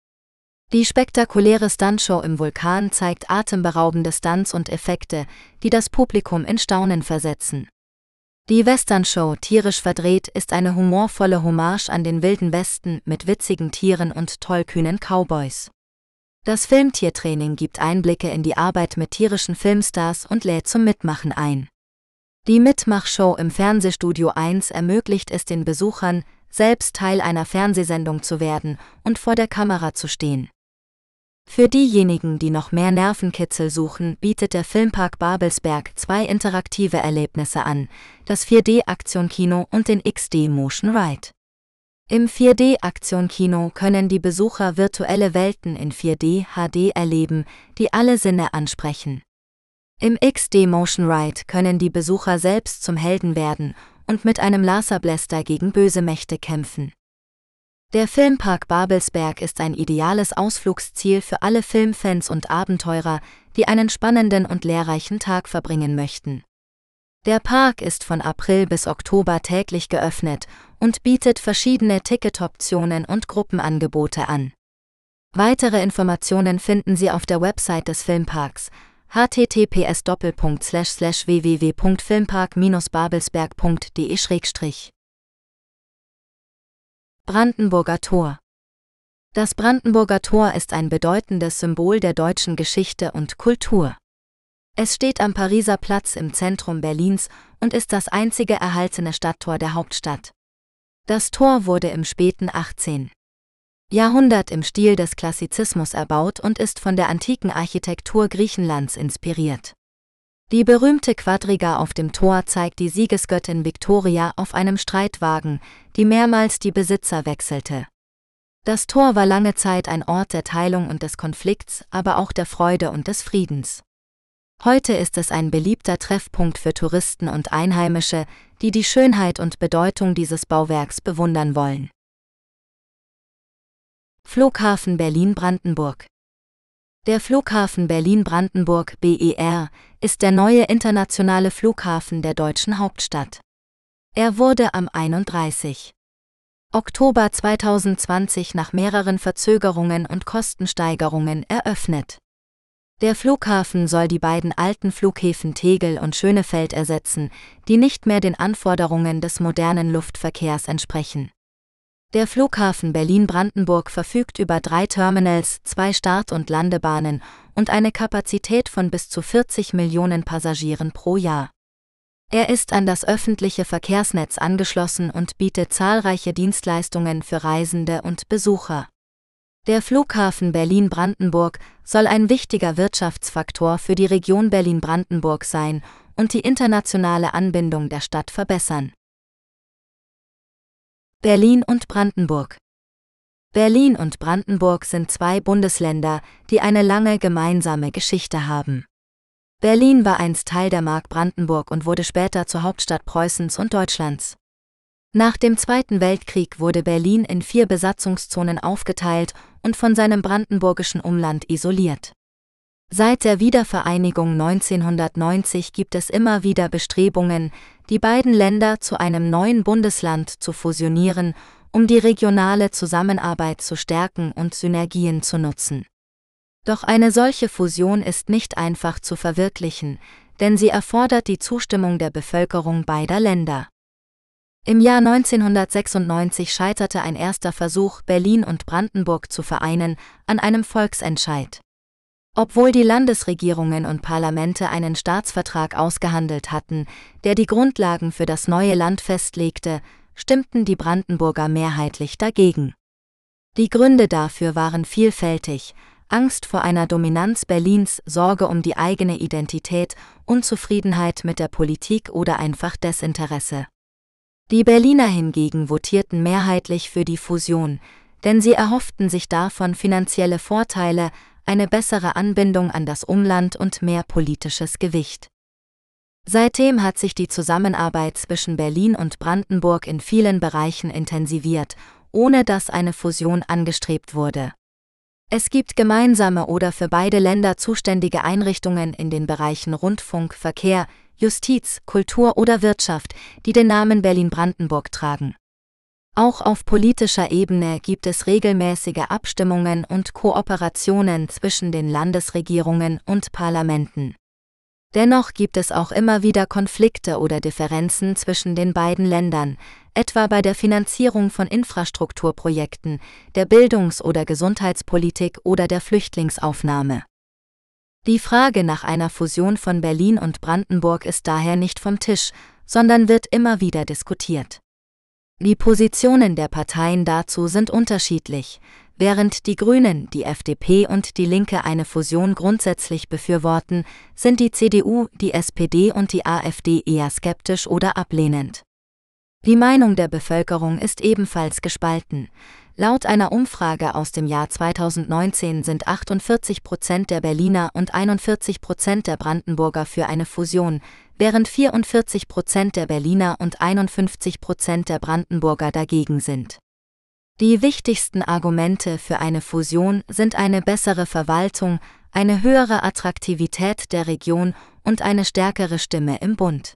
Die spektakuläre Stuntshow im Vulkan zeigt atemberaubende Stunts und Effekte, die das Publikum in Staunen versetzen. Die Western-Show Tierisch verdreht ist eine humorvolle Hommage an den wilden Westen mit witzigen Tieren und tollkühnen Cowboys. Das Filmtiertraining gibt Einblicke in die Arbeit mit tierischen Filmstars und lädt zum Mitmachen ein. Die Mitmachshow im Fernsehstudio 1 ermöglicht es den Besuchern, selbst Teil einer Fernsehsendung zu werden und vor der Kamera zu stehen. Für diejenigen, die noch mehr Nervenkitzel suchen, bietet der Filmpark Babelsberg zwei interaktive Erlebnisse an, das 4D-Aktion-Kino und den XD Motion Ride. Im 4D-Aktion-Kino können die Besucher virtuelle Welten in 4D HD erleben, die alle Sinne ansprechen. Im XD Motion Ride können die Besucher selbst zum Helden werden und mit einem Laserbläster gegen böse Mächte kämpfen. Der Filmpark Babelsberg ist ein ideales Ausflugsziel für alle Filmfans und Abenteurer, die einen spannenden und lehrreichen Tag verbringen möchten. Der Park ist von April bis Oktober täglich geöffnet und bietet verschiedene Ticketoptionen und Gruppenangebote an. Weitere Informationen finden Sie auf der Website des Filmparks https www.filmpark-babelsberg.de Brandenburger Tor Das Brandenburger Tor ist ein bedeutendes Symbol der deutschen Geschichte und Kultur. Es steht am Pariser Platz im Zentrum Berlins und ist das einzige erhaltene Stadttor der Hauptstadt. Das Tor wurde im späten 18. Jahrhundert im Stil des Klassizismus erbaut und ist von der antiken Architektur Griechenlands inspiriert. Die berühmte Quadriga auf dem Tor zeigt die Siegesgöttin Victoria auf einem Streitwagen, die mehrmals die Besitzer wechselte. Das Tor war lange Zeit ein Ort der Teilung und des Konflikts, aber auch der Freude und des Friedens. Heute ist es ein beliebter Treffpunkt für Touristen und Einheimische, die die Schönheit und Bedeutung dieses Bauwerks bewundern wollen. Flughafen Berlin-Brandenburg der Flughafen Berlin-Brandenburg BER ist der neue internationale Flughafen der deutschen Hauptstadt. Er wurde am 31. Oktober 2020 nach mehreren Verzögerungen und Kostensteigerungen eröffnet. Der Flughafen soll die beiden alten Flughäfen Tegel und Schönefeld ersetzen, die nicht mehr den Anforderungen des modernen Luftverkehrs entsprechen. Der Flughafen Berlin-Brandenburg verfügt über drei Terminals, zwei Start- und Landebahnen und eine Kapazität von bis zu 40 Millionen Passagieren pro Jahr. Er ist an das öffentliche Verkehrsnetz angeschlossen und bietet zahlreiche Dienstleistungen für Reisende und Besucher. Der Flughafen Berlin-Brandenburg soll ein wichtiger Wirtschaftsfaktor für die Region Berlin-Brandenburg sein und die internationale Anbindung der Stadt verbessern. Berlin und Brandenburg. Berlin und Brandenburg sind zwei Bundesländer, die eine lange gemeinsame Geschichte haben. Berlin war einst Teil der Mark Brandenburg und wurde später zur Hauptstadt Preußens und Deutschlands. Nach dem Zweiten Weltkrieg wurde Berlin in vier Besatzungszonen aufgeteilt und von seinem brandenburgischen Umland isoliert. Seit der Wiedervereinigung 1990 gibt es immer wieder Bestrebungen, die beiden Länder zu einem neuen Bundesland zu fusionieren, um die regionale Zusammenarbeit zu stärken und Synergien zu nutzen. Doch eine solche Fusion ist nicht einfach zu verwirklichen, denn sie erfordert die Zustimmung der Bevölkerung beider Länder. Im Jahr 1996 scheiterte ein erster Versuch, Berlin und Brandenburg zu vereinen, an einem Volksentscheid. Obwohl die Landesregierungen und Parlamente einen Staatsvertrag ausgehandelt hatten, der die Grundlagen für das neue Land festlegte, stimmten die Brandenburger mehrheitlich dagegen. Die Gründe dafür waren vielfältig, Angst vor einer Dominanz Berlins, Sorge um die eigene Identität, Unzufriedenheit mit der Politik oder einfach Desinteresse. Die Berliner hingegen votierten mehrheitlich für die Fusion, denn sie erhofften sich davon finanzielle Vorteile, eine bessere Anbindung an das Umland und mehr politisches Gewicht. Seitdem hat sich die Zusammenarbeit zwischen Berlin und Brandenburg in vielen Bereichen intensiviert, ohne dass eine Fusion angestrebt wurde. Es gibt gemeinsame oder für beide Länder zuständige Einrichtungen in den Bereichen Rundfunk, Verkehr, Justiz, Kultur oder Wirtschaft, die den Namen Berlin-Brandenburg tragen. Auch auf politischer Ebene gibt es regelmäßige Abstimmungen und Kooperationen zwischen den Landesregierungen und Parlamenten. Dennoch gibt es auch immer wieder Konflikte oder Differenzen zwischen den beiden Ländern, etwa bei der Finanzierung von Infrastrukturprojekten, der Bildungs- oder Gesundheitspolitik oder der Flüchtlingsaufnahme. Die Frage nach einer Fusion von Berlin und Brandenburg ist daher nicht vom Tisch, sondern wird immer wieder diskutiert. Die Positionen der Parteien dazu sind unterschiedlich. Während die Grünen, die FDP und die Linke eine Fusion grundsätzlich befürworten, sind die CDU, die SPD und die AfD eher skeptisch oder ablehnend. Die Meinung der Bevölkerung ist ebenfalls gespalten. Laut einer Umfrage aus dem Jahr 2019 sind 48 Prozent der Berliner und 41 Prozent der Brandenburger für eine Fusion, während 44 Prozent der Berliner und 51 Prozent der Brandenburger dagegen sind. Die wichtigsten Argumente für eine Fusion sind eine bessere Verwaltung, eine höhere Attraktivität der Region und eine stärkere Stimme im Bund.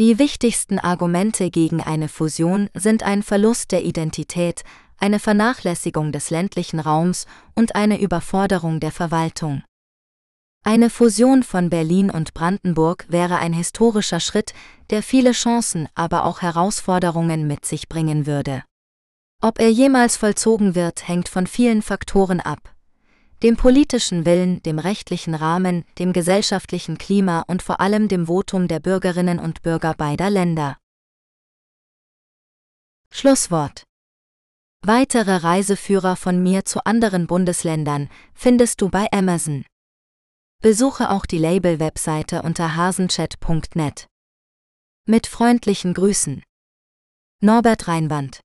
Die wichtigsten Argumente gegen eine Fusion sind ein Verlust der Identität, eine Vernachlässigung des ländlichen Raums und eine Überforderung der Verwaltung. Eine Fusion von Berlin und Brandenburg wäre ein historischer Schritt, der viele Chancen, aber auch Herausforderungen mit sich bringen würde. Ob er jemals vollzogen wird, hängt von vielen Faktoren ab. Dem politischen Willen, dem rechtlichen Rahmen, dem gesellschaftlichen Klima und vor allem dem Votum der Bürgerinnen und Bürger beider Länder. Schlusswort Weitere Reiseführer von mir zu anderen Bundesländern findest du bei Amazon. Besuche auch die Label-Webseite unter hasenchat.net. Mit freundlichen Grüßen. Norbert Reinwand